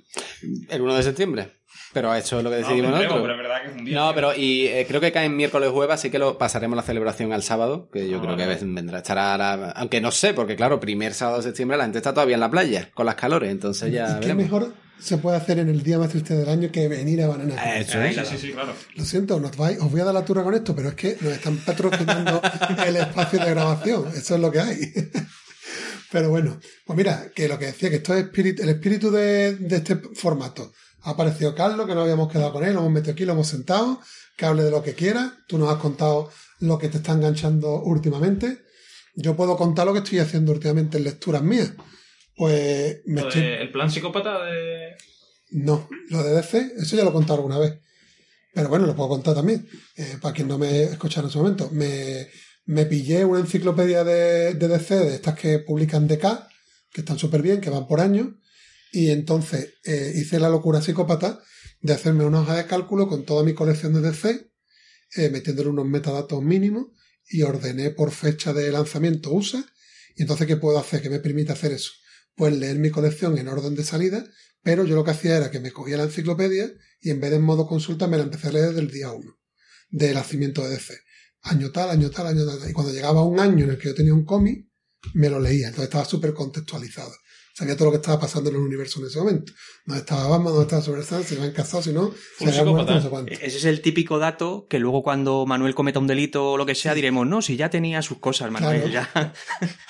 [SPEAKER 3] el 1 de septiembre. Pero eso es lo que
[SPEAKER 2] No,
[SPEAKER 3] decidimos
[SPEAKER 2] creo,
[SPEAKER 3] nosotros.
[SPEAKER 2] pero es verdad que es un día.
[SPEAKER 3] No, pero y eh, creo que cae en miércoles jueves, así que lo pasaremos la celebración al sábado, que yo
[SPEAKER 2] Ah,
[SPEAKER 3] creo que vendrá, estará, ahora- aunque no sé, porque claro, primer sábado de septiembre la gente está todavía en la playa, con las calores, entonces ya
[SPEAKER 1] ¿Y qué
[SPEAKER 3] veremos.
[SPEAKER 1] mejor se puede hacer en el día más triste del año que venir a Banana?
[SPEAKER 3] Eso
[SPEAKER 2] Sí,
[SPEAKER 3] es.
[SPEAKER 2] sí, sí, sí, claro.
[SPEAKER 1] Lo siento, nos vais- os voy a dar la turra con esto, pero es que nos están patrocinando (laughs) el espacio de grabación. Eso es lo que hay. (laughs) Pero bueno, pues mira, que lo que decía, que esto es espíritu, el espíritu de, de este formato. Ha aparecido Carlos, que no habíamos quedado con él, lo hemos metido aquí, lo hemos sentado, que hable de lo que quiera. Tú nos has contado lo que te está enganchando últimamente. Yo puedo contar lo que estoy haciendo últimamente en lecturas mías. Pues me estoy...
[SPEAKER 2] el plan psicópata de.
[SPEAKER 1] No, lo de DC, eso ya lo he contado alguna vez. Pero bueno, lo puedo contar también, eh, para quien no me escuchara en ese momento. Me, me pillé una enciclopedia de, de DC, de estas que publican DK, que están súper bien, que van por año, y entonces eh, hice la locura psicópata de hacerme una hoja de cálculo con toda mi colección de DC, eh, metiéndole unos metadatos mínimos, y ordené por fecha de lanzamiento USA. Y entonces, ¿qué puedo hacer? ¿Qué me permite hacer eso? Pues leer mi colección en orden de salida, pero yo lo que hacía era que me cogía la enciclopedia y en vez de en modo consulta me la empecé a leer desde el día 1 del nacimiento de DC. Año tal, año tal, año tal. Y cuando llegaba un año en el que yo tenía un cómic, me lo leía. Entonces estaba súper contextualizado. Sabía todo lo que estaba pasando en el universo en ese momento. No estaba Batman, no estaba Superstar, si me han casado, si no, se
[SPEAKER 2] Un
[SPEAKER 1] había muerto, no sé cuánto.
[SPEAKER 4] Ese es el típico dato que luego cuando Manuel cometa un delito o lo que sea diremos, no, si ya tenía sus cosas, Manuel, ya. (laughs)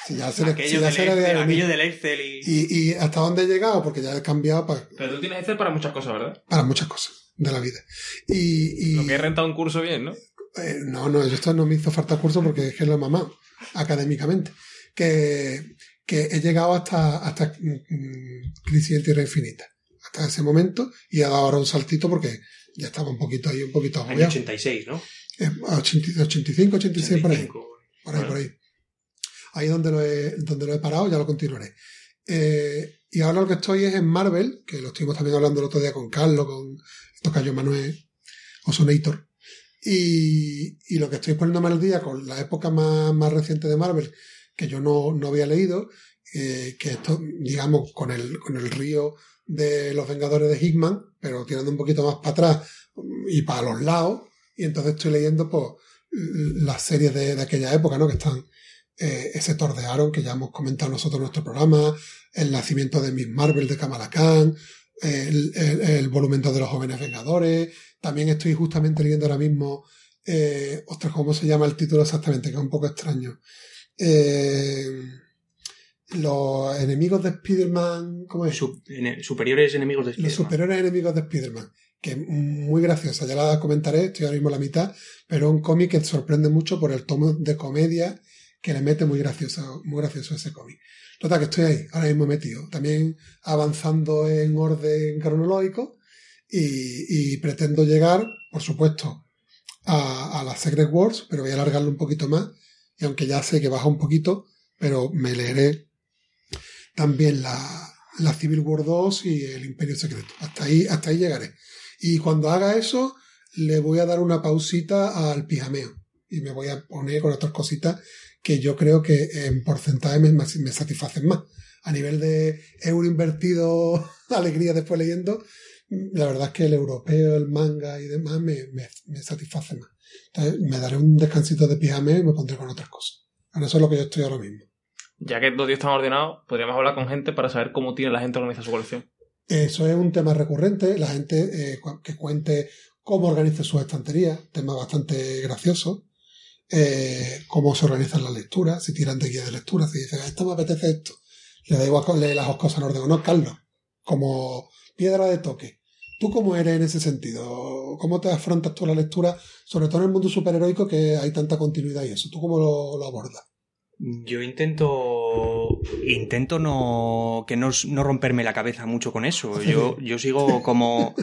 [SPEAKER 1] Si ya se le, si
[SPEAKER 4] aquello,
[SPEAKER 1] ya
[SPEAKER 4] del
[SPEAKER 1] se
[SPEAKER 4] Excel, aquello del Excel y...
[SPEAKER 1] Y, y hasta dónde he llegado, porque ya he cambiado pa-
[SPEAKER 2] Pero tú tienes Excel para muchas cosas, ¿verdad?
[SPEAKER 1] para muchas cosas de la vida. Y, y
[SPEAKER 2] Lo que he rentado un curso bien, ¿no?
[SPEAKER 1] eh, no, no, esto no me hizo falta curso porque es que lo he mamado académicamente. Que, que he llegado hasta, hasta mm, Crisis en Tierra Infinita. Hasta ese momento y he dado ahora un saltito porque ya estaba un poquito ahí, un poquito agobiado.
[SPEAKER 4] 86, ¿no?
[SPEAKER 1] Eh, 80 85, 86 por ahí.
[SPEAKER 4] 85.
[SPEAKER 1] Por ahí, por ahí. Ahí donde lo he, donde lo he parado, ya lo continuaré. Eh, y ahora lo que estoy es en Marvel, que lo estuvimos también hablando el otro día con Carlos, con Tocayo Manuel, Osonator. Y, y lo que estoy poniéndome al día con la época más, más reciente de Marvel, que yo no, no había leído, eh, que esto, digamos, con el, con el río de los Vengadores de Hickman, pero tirando un poquito más para atrás y para los lados. Y entonces estoy leyendo, pues, las series de, de aquella época, ¿no? Que están eh, ese Thor de Aaron, que ya hemos comentado nosotros en nuestro programa, el nacimiento de Miss Marvel de Kamala Khan, el, volumen 2 de los jóvenes vengadores. También estoy justamente leyendo ahora mismo, eh, ostras, ¿cómo se llama el título exactamente? Que es un poco extraño. Eh, los enemigos de Spider-Man, ¿cómo es?
[SPEAKER 4] Superiores enemigos de
[SPEAKER 1] Los
[SPEAKER 4] Spider-Man.
[SPEAKER 1] superiores enemigos de Spider-Man, que es muy graciosa, ya la comentaré, estoy ahora mismo a la mitad, pero es un cómic que sorprende mucho por el tomo de comedia que le mete muy gracioso, muy gracioso ese cómic. Total, que estoy ahí, ahora mismo metido, también avanzando en orden cronológico y, y pretendo llegar, por supuesto, a, a las Secret Wars, pero voy a alargarlo un poquito más, y aunque ya sé que baja un poquito, pero me leeré también la, la Civil War 2 y el Imperio Secreto. Hasta ahí, hasta ahí llegaré. Y cuando haga eso, le voy a dar una pausita al pijameo. Y me voy a poner con otras cositas que yo creo que en porcentaje me, me satisfacen más. A nivel de euro invertido, (laughs) alegría después leyendo, la verdad es que el europeo, el manga y demás me, me, me satisface más. Entonces me daré un descansito de pijameo y me pondré con otras cosas. Bueno, eso es lo que yo estoy ahora mismo.
[SPEAKER 2] Ya que los días están ordenados, podríamos hablar con gente para saber cómo tiene la gente organizada su colección.
[SPEAKER 1] Eso es un tema recurrente, la gente eh, que cuente cómo organiza sus estanterías, tema bastante gracioso, eh, cómo se organizan las lecturas, si tiran de guía de lectura, si dicen, esto me apetece esto, le da igual leer las dos cosas en orden o no, Carlos, como piedra de toque. ¿Tú cómo eres en ese sentido? ¿Cómo te afrontas tú la lectura, sobre todo en el mundo superheroico que hay tanta continuidad y eso? ¿Tú cómo lo, lo abordas?
[SPEAKER 4] Yo intento intento no que no, no romperme la cabeza mucho con eso. Yo, (laughs) yo sigo como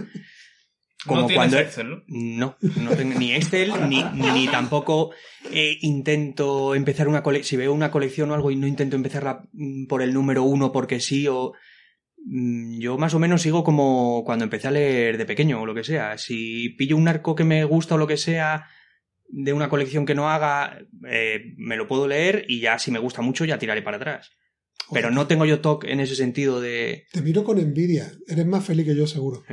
[SPEAKER 4] como
[SPEAKER 2] no
[SPEAKER 4] cuando
[SPEAKER 2] Excel, ¿no?
[SPEAKER 4] no, no tengo ni Excel ni, ni tampoco eh, intento empezar una colección. Si veo una colección o algo y no intento empezarla mm, por el número uno porque sí o yo más o menos sigo como cuando empecé a leer de pequeño o lo que sea. Si pillo un arco que me gusta o lo que sea de una colección que no haga, eh, me lo puedo leer y ya si me gusta mucho ya tiraré para atrás. Pero no tengo yo TOC en ese sentido de...
[SPEAKER 1] Te miro con envidia, eres más feliz que yo seguro.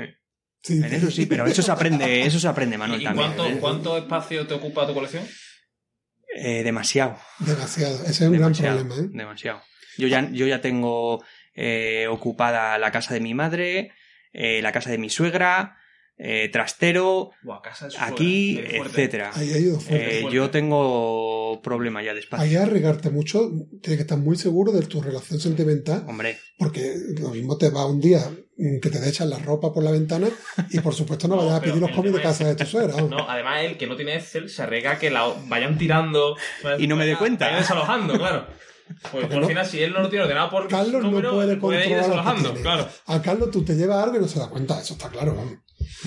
[SPEAKER 4] Sí, En eso sí, pero eso se aprende, eso se aprende, Manuel,
[SPEAKER 2] ¿Y
[SPEAKER 4] también.
[SPEAKER 2] cuánto,
[SPEAKER 4] ¿eh?
[SPEAKER 2] cuánto espacio te ocupa tu colección?
[SPEAKER 4] Eh, demasiado.
[SPEAKER 1] Demasiado, ese es un
[SPEAKER 4] demasiado,
[SPEAKER 1] gran problema. ¿eh?
[SPEAKER 4] demasiado. Yo ya, yo ya tengo eh, ocupada la casa de mi madre, eh, la casa de mi suegra, eh, trastero,
[SPEAKER 2] Buah, casa de su
[SPEAKER 4] aquí, etcétera.
[SPEAKER 1] Ahí ha ido fuerte.
[SPEAKER 4] Eh,
[SPEAKER 2] fuerte.
[SPEAKER 4] yo tengo problema ya de espacio.
[SPEAKER 1] Ahí a arriesgarte mucho, tienes que estar muy seguro de tu relación sentimental,
[SPEAKER 4] Hombre,
[SPEAKER 1] porque lo mismo te va un día que te echan la ropa por la ventana y por supuesto no (laughs)
[SPEAKER 2] No,
[SPEAKER 1] vayas a pedir los cómics de casa de tu suegra. (laughs)
[SPEAKER 2] No, además él, que no tiene Excel, se arriesga que la vayan tirando. (laughs)
[SPEAKER 4] Y no me dé cuenta.
[SPEAKER 2] vayan desalojando, claro. Pues
[SPEAKER 1] Porque
[SPEAKER 2] al
[SPEAKER 1] no-
[SPEAKER 2] final, si él no lo tiene ordenado por
[SPEAKER 1] Carlos
[SPEAKER 2] número,
[SPEAKER 1] no puede
[SPEAKER 2] ir
[SPEAKER 1] controlar lo que
[SPEAKER 2] desalojando,
[SPEAKER 1] tiene.
[SPEAKER 2] claro.
[SPEAKER 1] A Carlos tú te llevas algo y no se da cuenta, eso está claro. vamos.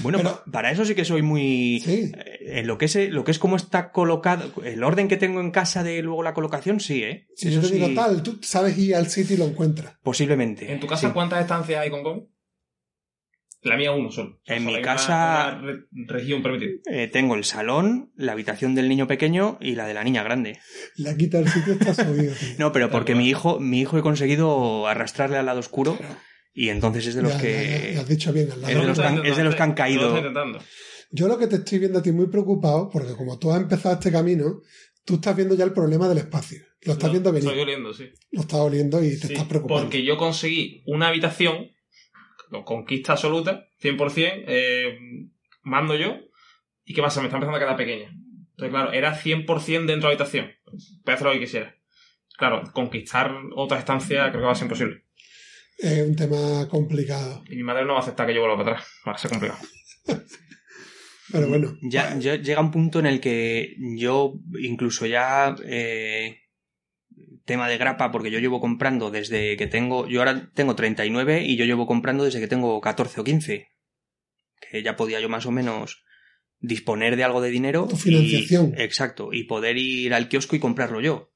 [SPEAKER 4] Bueno,
[SPEAKER 1] Pero-
[SPEAKER 4] pa- para eso sí que soy muy...
[SPEAKER 1] Sí.
[SPEAKER 4] eh, En lo que es lo que es como está colocado, el orden que tengo en casa de luego la colocación, sí, ¿eh?
[SPEAKER 1] Si
[SPEAKER 4] Eso
[SPEAKER 1] yo te digo
[SPEAKER 4] sí,
[SPEAKER 1] tal, tú sabes ir al sitio y lo encuentras.
[SPEAKER 4] Posiblemente.
[SPEAKER 2] ¿En tu casa
[SPEAKER 4] sí.
[SPEAKER 2] cuántas estancias hay con cómic? La mía uno solo.
[SPEAKER 4] En mi casa-
[SPEAKER 2] Una, una re- región permitida.
[SPEAKER 4] Eh, tengo el salón, la habitación del niño pequeño y la de la niña grande.
[SPEAKER 1] La quita del sitio está subido. (laughs)
[SPEAKER 4] No, pero porque mi hijo, mi hijo he conseguido arrastrarle al lado oscuro y entonces es de los
[SPEAKER 1] Ya,
[SPEAKER 4] que...
[SPEAKER 1] ya, has dicho bien. al lado.
[SPEAKER 4] Es de los
[SPEAKER 2] Lo
[SPEAKER 4] que han- es de los que han caído.
[SPEAKER 2] lo.
[SPEAKER 1] Yo lo que te estoy viendo a ti muy preocupado, porque como tú has empezado este camino, tú estás viendo ya el problema del espacio. Lo estás
[SPEAKER 2] Lo
[SPEAKER 1] viendo venir.
[SPEAKER 2] Estoy oliendo, sí.
[SPEAKER 1] Lo estás oliendo y te
[SPEAKER 2] Sí,
[SPEAKER 1] estás preocupando.
[SPEAKER 2] Porque yo conseguí una habitación, conquista absoluta, 100%, eh, mando yo, y ¿qué pasa? Me está empezando a quedar pequeña. Entonces, claro, era 100% dentro de la habitación. Puedes hacer lo que quisiera. Claro, conquistar otra estancia creo que va a ser imposible.
[SPEAKER 1] Es un tema complicado.
[SPEAKER 2] Y mi madre no va a aceptar que yo vuelva para atrás. Va a ser complicado. (laughs)
[SPEAKER 1] Pero bueno.
[SPEAKER 4] Ya, ya llega un punto en el que yo incluso ya eh, tema de grapa porque yo llevo comprando desde que tengo yo ahora tengo 39 y yo llevo comprando desde que tengo 14 o 15 que ya podía yo más o menos disponer de algo de dinero
[SPEAKER 1] Tu financiación.
[SPEAKER 4] y, exacto y poder ir al kiosco y comprarlo yo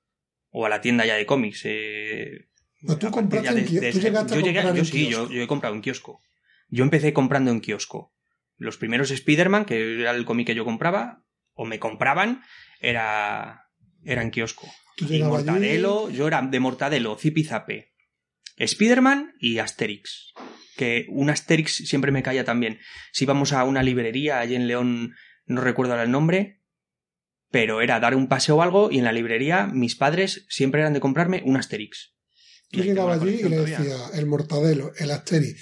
[SPEAKER 4] o a la tienda ya de cómics eh,
[SPEAKER 1] Pues tú
[SPEAKER 4] a
[SPEAKER 1] compraste
[SPEAKER 4] ya
[SPEAKER 1] en kiosco. Tú llegaste a
[SPEAKER 4] yo llegué-
[SPEAKER 1] comprar
[SPEAKER 4] yo
[SPEAKER 1] en
[SPEAKER 4] sí, yo he comprado en kiosco. Yo empecé comprando en kiosco. Los primeros Spider-Man, que era el cómic que yo compraba, o me compraban, era, era en kiosco. Y
[SPEAKER 1] allí,
[SPEAKER 4] Mortadelo, yo era de Mortadelo, Zipizape, Spider-Man y Asterix. Que un Asterix siempre me caía también. Si íbamos a una librería allí en León, no recuerdo ahora el nombre, pero era dar un paseo o algo y en la librería mis padres siempre eran de comprarme un Asterix.
[SPEAKER 1] Tú
[SPEAKER 4] Y ahí tengo
[SPEAKER 1] llegabas
[SPEAKER 4] la
[SPEAKER 1] allí y le
[SPEAKER 4] todavía.
[SPEAKER 1] decías el mortadelo, el asteri,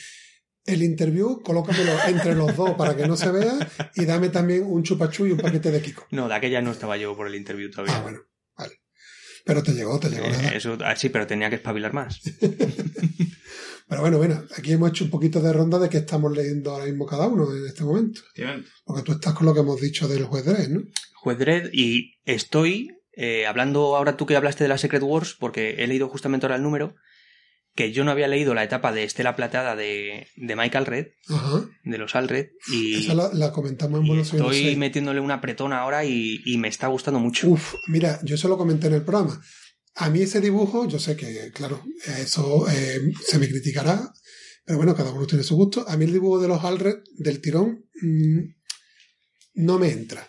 [SPEAKER 1] el interview, colócamelo entre los dos para que no se vea y dame también un chupachú y un paquete de Kiko.
[SPEAKER 4] No, de aquella no estaba yo por el interview todavía.
[SPEAKER 1] Ah, bueno. Pero te llegó, te llegó
[SPEAKER 4] Eh,
[SPEAKER 1] nada.
[SPEAKER 4] eso, ah, sí, pero tenía que espabilar más. (laughs)
[SPEAKER 1] Pero bueno, bueno, aquí hemos hecho un poquito de ronda de qué estamos leyendo ahora mismo cada uno en este momento. Porque tú estás con lo que hemos dicho del juez Dredd, ¿no?
[SPEAKER 4] Juez Dredd, y estoy eh, hablando ahora tú que hablaste de la Secret Wars, porque he leído justamente ahora el número, que yo no había leído la etapa de Estela Plateada de, de Michael Red,
[SPEAKER 1] Ajá.
[SPEAKER 4] de los Alred, y,
[SPEAKER 1] Esa la, la comentamos en
[SPEAKER 4] y
[SPEAKER 1] Buenos Aires.
[SPEAKER 4] estoy metiéndole una apretona ahora y, y me está gustando mucho.
[SPEAKER 1] Uf, mira, yo eso lo comenté en el programa. A mí ese dibujo, yo sé que, claro, eso eh, se me criticará, pero bueno, cada uno tiene su gusto. A mí el dibujo de los Alred del tirón mm, no me entra.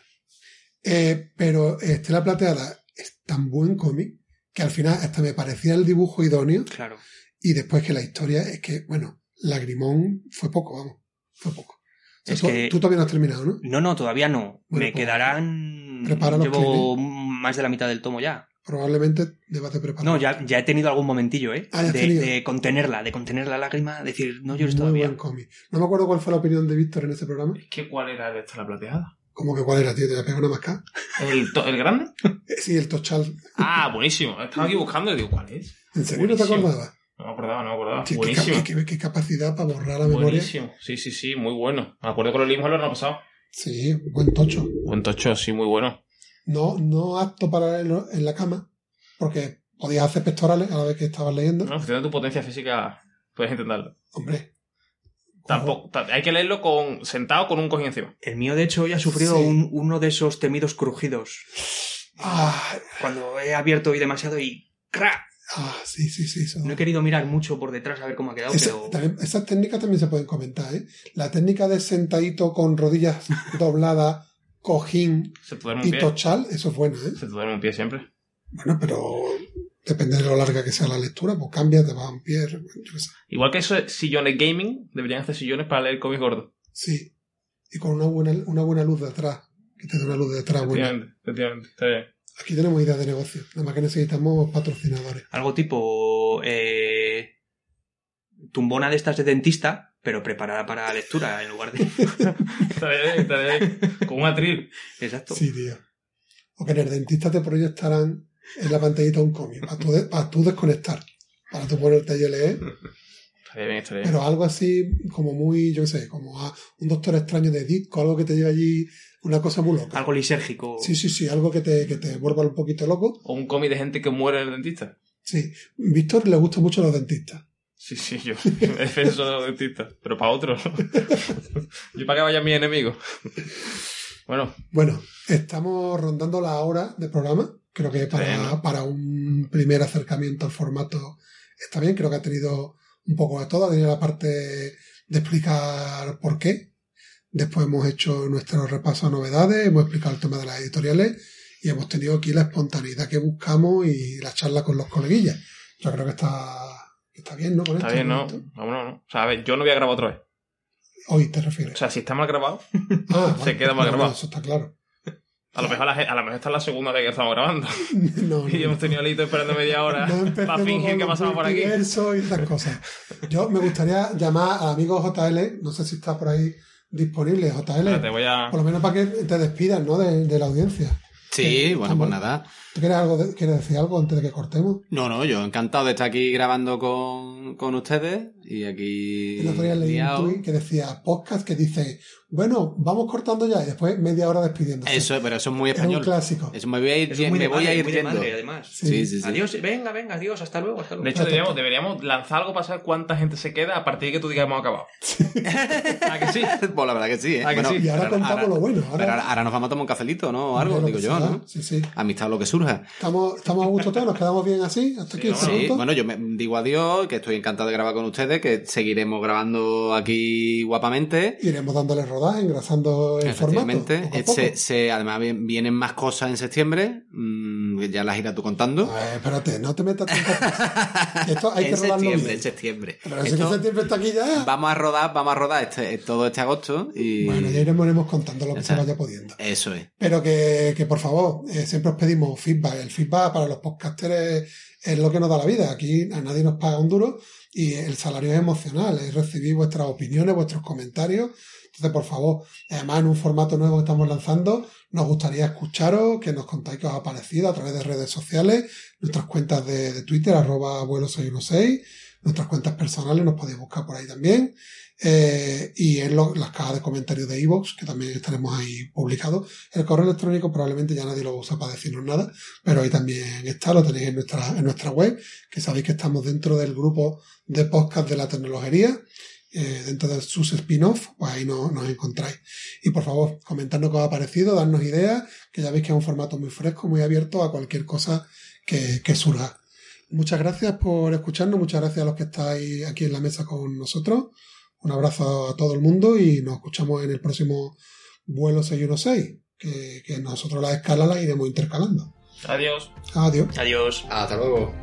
[SPEAKER 1] Eh, pero Estela Plateada es tan buen cómic que al final hasta me parecía el dibujo idóneo
[SPEAKER 4] Claro.
[SPEAKER 1] Y después que la historia es que, bueno, Lagrimón fue poco, vamos, fue poco. O sea,
[SPEAKER 4] Es
[SPEAKER 1] tú,
[SPEAKER 4] que-
[SPEAKER 1] tú todavía no has terminado, ¿no?
[SPEAKER 4] No, no, todavía no.
[SPEAKER 1] Bueno,
[SPEAKER 4] me
[SPEAKER 1] pues,
[SPEAKER 4] quedarán...
[SPEAKER 1] prepara los
[SPEAKER 4] Llevo más de la mitad del tomo ya.
[SPEAKER 1] Probablemente debas de preparar.
[SPEAKER 4] No, ya, ya he tenido algún momentillo, ¿eh?
[SPEAKER 1] Ah,
[SPEAKER 4] de, de contenerla, de contener la lágrima, decir, no llores
[SPEAKER 1] Muy
[SPEAKER 4] todavía.
[SPEAKER 1] buen cómic. No me acuerdo cuál fue la opinión de Víctor en ese programa.
[SPEAKER 2] Es que ¿cuál era de esta la plateada?
[SPEAKER 1] Como que cuál era, tío, te la pego una mascada.
[SPEAKER 2] ¿El, el grande? (laughs)
[SPEAKER 1] Sí, el Tochal.
[SPEAKER 2] Ah, buenísimo. Estaba aquí buscando y digo, ¿cuál es?
[SPEAKER 1] ¿En serio no te
[SPEAKER 2] Buenísimo.
[SPEAKER 1] acordabas?
[SPEAKER 2] No me acordaba, no me acordaba.
[SPEAKER 1] Sí, qué,
[SPEAKER 2] buenísimo.
[SPEAKER 1] cap- qué- qué capacidad para borrar la memoria.
[SPEAKER 2] Buenísimo. Sí, sí, sí, muy bueno. Me acuerdo que lo leímos el año pasado.
[SPEAKER 1] Sí, buen tocho.
[SPEAKER 2] Buen tocho, sí, muy bueno.
[SPEAKER 1] No, no apto para leerlo en la cama, porque podías hacer pectorales a la vez que estabas leyendo.
[SPEAKER 2] No, si tienes tu potencia física, puedes intentarlo.
[SPEAKER 1] Hombre.
[SPEAKER 2] Tampoco, ta- hay que leerlo con sentado con un cojín encima.
[SPEAKER 4] El mío, de hecho, hoy ha sufrido
[SPEAKER 1] Sí.
[SPEAKER 4] un- uno de esos temidos crujidos.
[SPEAKER 1] Ah,
[SPEAKER 4] Cuando he abierto hoy demasiado y ¡cra!
[SPEAKER 1] Ah, sí, sí, sí. eso.
[SPEAKER 4] No he querido mirar mucho por detrás a ver cómo ha quedado,
[SPEAKER 1] Esa-
[SPEAKER 4] pero...
[SPEAKER 1] también- esas técnicas también se pueden comentar, ¿eh? La técnica de sentadito con rodillas (laughs) dobladas, cojín
[SPEAKER 2] Se
[SPEAKER 1] y
[SPEAKER 2] pie.
[SPEAKER 1] tochal, eso es bueno, ¿eh?
[SPEAKER 2] Se te duerme un pie siempre.
[SPEAKER 1] Bueno, pero depende de lo larga que sea la lectura, pues cambia, te va a un pie, yo qué sé.
[SPEAKER 2] Igual que esos sillones gaming, deberían hacer sillones para leer cómics gordos.
[SPEAKER 1] Sí. Y con una buena, una buena luz detrás, que te dé una luz detrás buena.
[SPEAKER 2] Efectivamente, efectivamente. Está bien.
[SPEAKER 1] Aquí tenemos ideas de negocio, nada más que necesitamos patrocinadores.
[SPEAKER 4] Algo tipo... eh, tumbona de estas de dentista, pero preparada para lectura en lugar de...
[SPEAKER 2] Está bien, está bien. Con un atril.
[SPEAKER 4] Exacto.
[SPEAKER 1] Sí, tío. O que en el dentista te proyectarán en la pantallita un cómic, para tú, de- para tú desconectar, para tú ponerte ahí a leer,
[SPEAKER 2] Estaría bien, estaría bien.
[SPEAKER 1] pero algo así como muy, yo qué sé, como a un doctor extraño de disco, algo que te lleve allí una cosa muy loca.
[SPEAKER 4] Algo lisérgico.
[SPEAKER 1] Sí, sí, sí, algo que te, que te vuelva un poquito loco.
[SPEAKER 2] O un cómic de gente que muere en el dentista.
[SPEAKER 1] Sí, Víctor le gusta mucho a los dentistas.
[SPEAKER 2] Sí, sí, yo me defenso de los dentistas, pero para otros. (laughs) yo para que vayan mis enemigos. bueno,
[SPEAKER 1] Bueno, estamos rondando la hora de programa. Creo que para, para un primer acercamiento al formato está bien. Creo que ha tenido un poco de todo. Ha tenido la parte de explicar por qué. Después hemos hecho nuestro repaso a novedades, hemos explicado el tema de las editoriales y hemos tenido aquí la espontaneidad que buscamos y la charla con los coleguillas. Yo creo que está, está bien, ¿no? Con
[SPEAKER 2] está
[SPEAKER 1] esto,
[SPEAKER 2] bien, ¿no?
[SPEAKER 1] ¿no?
[SPEAKER 2] Vámonos, ¿no? O sea, a ver, yo no voy a grabar otra vez.
[SPEAKER 1] Hoy te
[SPEAKER 2] O
[SPEAKER 1] refieres.
[SPEAKER 2] sea, si está mal grabado,
[SPEAKER 1] Ah, (laughs)
[SPEAKER 2] se queda mal grabado.
[SPEAKER 1] Eso está claro.
[SPEAKER 2] A lo mejor, la, a lo mejor esta es la segunda vez que estamos grabando. (laughs)
[SPEAKER 1] No, (laughs) no,
[SPEAKER 2] Y hemos tenido a Lito esperando media hora
[SPEAKER 1] No
[SPEAKER 2] para fingir que pasaba por aquí.
[SPEAKER 1] y esas cosas. Yo me gustaría llamar al amigo JL, no sé si está por ahí disponible, JL,
[SPEAKER 2] Espera, te voy a...
[SPEAKER 1] por lo menos para que te despidas, ¿no? De, de la audiencia.
[SPEAKER 3] Sí, bueno, pues nada.
[SPEAKER 1] ¿Tú quieres, algo de- quieres decir algo antes de que cortemos?
[SPEAKER 3] No, no, yo encantado de estar aquí grabando con, con ustedes y aquí.
[SPEAKER 1] El otro día leí un tuit que decía podcast que dice, bueno, vamos cortando ya y después media hora despidiéndose.
[SPEAKER 3] Eso, pero eso es muy
[SPEAKER 1] un
[SPEAKER 3] español.
[SPEAKER 1] clásico.
[SPEAKER 3] Eso me voy a ir,
[SPEAKER 4] Eso es muy
[SPEAKER 3] me
[SPEAKER 4] de
[SPEAKER 3] voy a
[SPEAKER 4] madre,
[SPEAKER 3] ir
[SPEAKER 4] muy de
[SPEAKER 3] yendo.
[SPEAKER 4] madre, además.
[SPEAKER 1] Sí.
[SPEAKER 3] Sí, sí, sí.
[SPEAKER 4] Adiós, venga, venga, adiós, hasta luego, hasta luego.
[SPEAKER 2] De hecho, deberíamos, deberíamos lanzar algo para saber cuánta gente se queda a partir de que tú digas hemos acabado. (laughs) ¿A que sí? (laughs)
[SPEAKER 3] Pues la verdad que sí, ¿eh?
[SPEAKER 2] Que
[SPEAKER 3] Bueno,
[SPEAKER 2] sí.
[SPEAKER 1] Y ahora
[SPEAKER 3] pero
[SPEAKER 1] contamos lo bueno.
[SPEAKER 3] Pero ahora,
[SPEAKER 1] Ahora,
[SPEAKER 3] ahora nos vamos a tomar un cafelito, ¿no? O algo, digo
[SPEAKER 1] que
[SPEAKER 3] yo,
[SPEAKER 1] sea.
[SPEAKER 3] ¿no?
[SPEAKER 1] Sí, sí.
[SPEAKER 3] Amistad lo que surja.
[SPEAKER 1] Estamos, estamos a gusto todos, nos quedamos bien así, hasta aquí
[SPEAKER 3] bueno, yo me digo adiós, que estoy encantado de grabar con ustedes, que seguiremos grabando aquí guapamente.
[SPEAKER 1] Iremos dándole rodaje, engrasando el.
[SPEAKER 3] Efectivamente. Eh,
[SPEAKER 1] poco.
[SPEAKER 3] se- se- además vien- vienen más cosas en septiembre, mm, ya las irás tú contando.
[SPEAKER 1] Espérate, no te metas tanto. (laughs) Esto hay que
[SPEAKER 3] en
[SPEAKER 1] rodarlo
[SPEAKER 3] septiembre,
[SPEAKER 1] bien.
[SPEAKER 3] en septiembre.
[SPEAKER 1] Pero si que septiembre está aquí ya.
[SPEAKER 3] vamos a rodar, vamos a rodar este, todo este agosto y
[SPEAKER 1] Bueno, ya iremos, contando lo que se vaya pudiendo.
[SPEAKER 3] eso es.
[SPEAKER 1] Pero que, que por favor, eh, siempre os pedimos feedback. El feedback para los podcasters es lo que nos da la vida. Aquí a nadie nos paga un duro y el salario es emocional, es recibir vuestras opiniones, vuestros comentarios. Entonces, por favor, además en un formato nuevo que estamos lanzando, nos gustaría escucharos, que nos contáis qué os ha parecido a través de redes sociales, nuestras cuentas de, Twitter, arroba abuelo 616, nuestras cuentas personales, nos podéis buscar por ahí también. Eh, y en las cajas de comentarios de iVoox, que también estaremos ahí publicados. El correo electrónico probablemente ya nadie lo usa para decirnos nada, pero ahí también está, lo tenéis en nuestra, en nuestra web, que sabéis que estamos dentro del grupo de podcast de la tecnología, eh, dentro de sus spin-off, pues ahí no- nos encontráis. Y por favor, comentadnos qué os ha parecido, darnos ideas, que ya veis que es un formato muy fresco, muy abierto a cualquier cosa que, que surja. Muchas gracias por escucharnos, muchas gracias a los que estáis aquí en la mesa con nosotros. Un abrazo a todo el mundo y nos escuchamos en el próximo vuelo 616, que, que nosotros las escalas las iremos intercalando.
[SPEAKER 2] Adiós.
[SPEAKER 1] Adiós.
[SPEAKER 4] Adiós.
[SPEAKER 3] Hasta luego.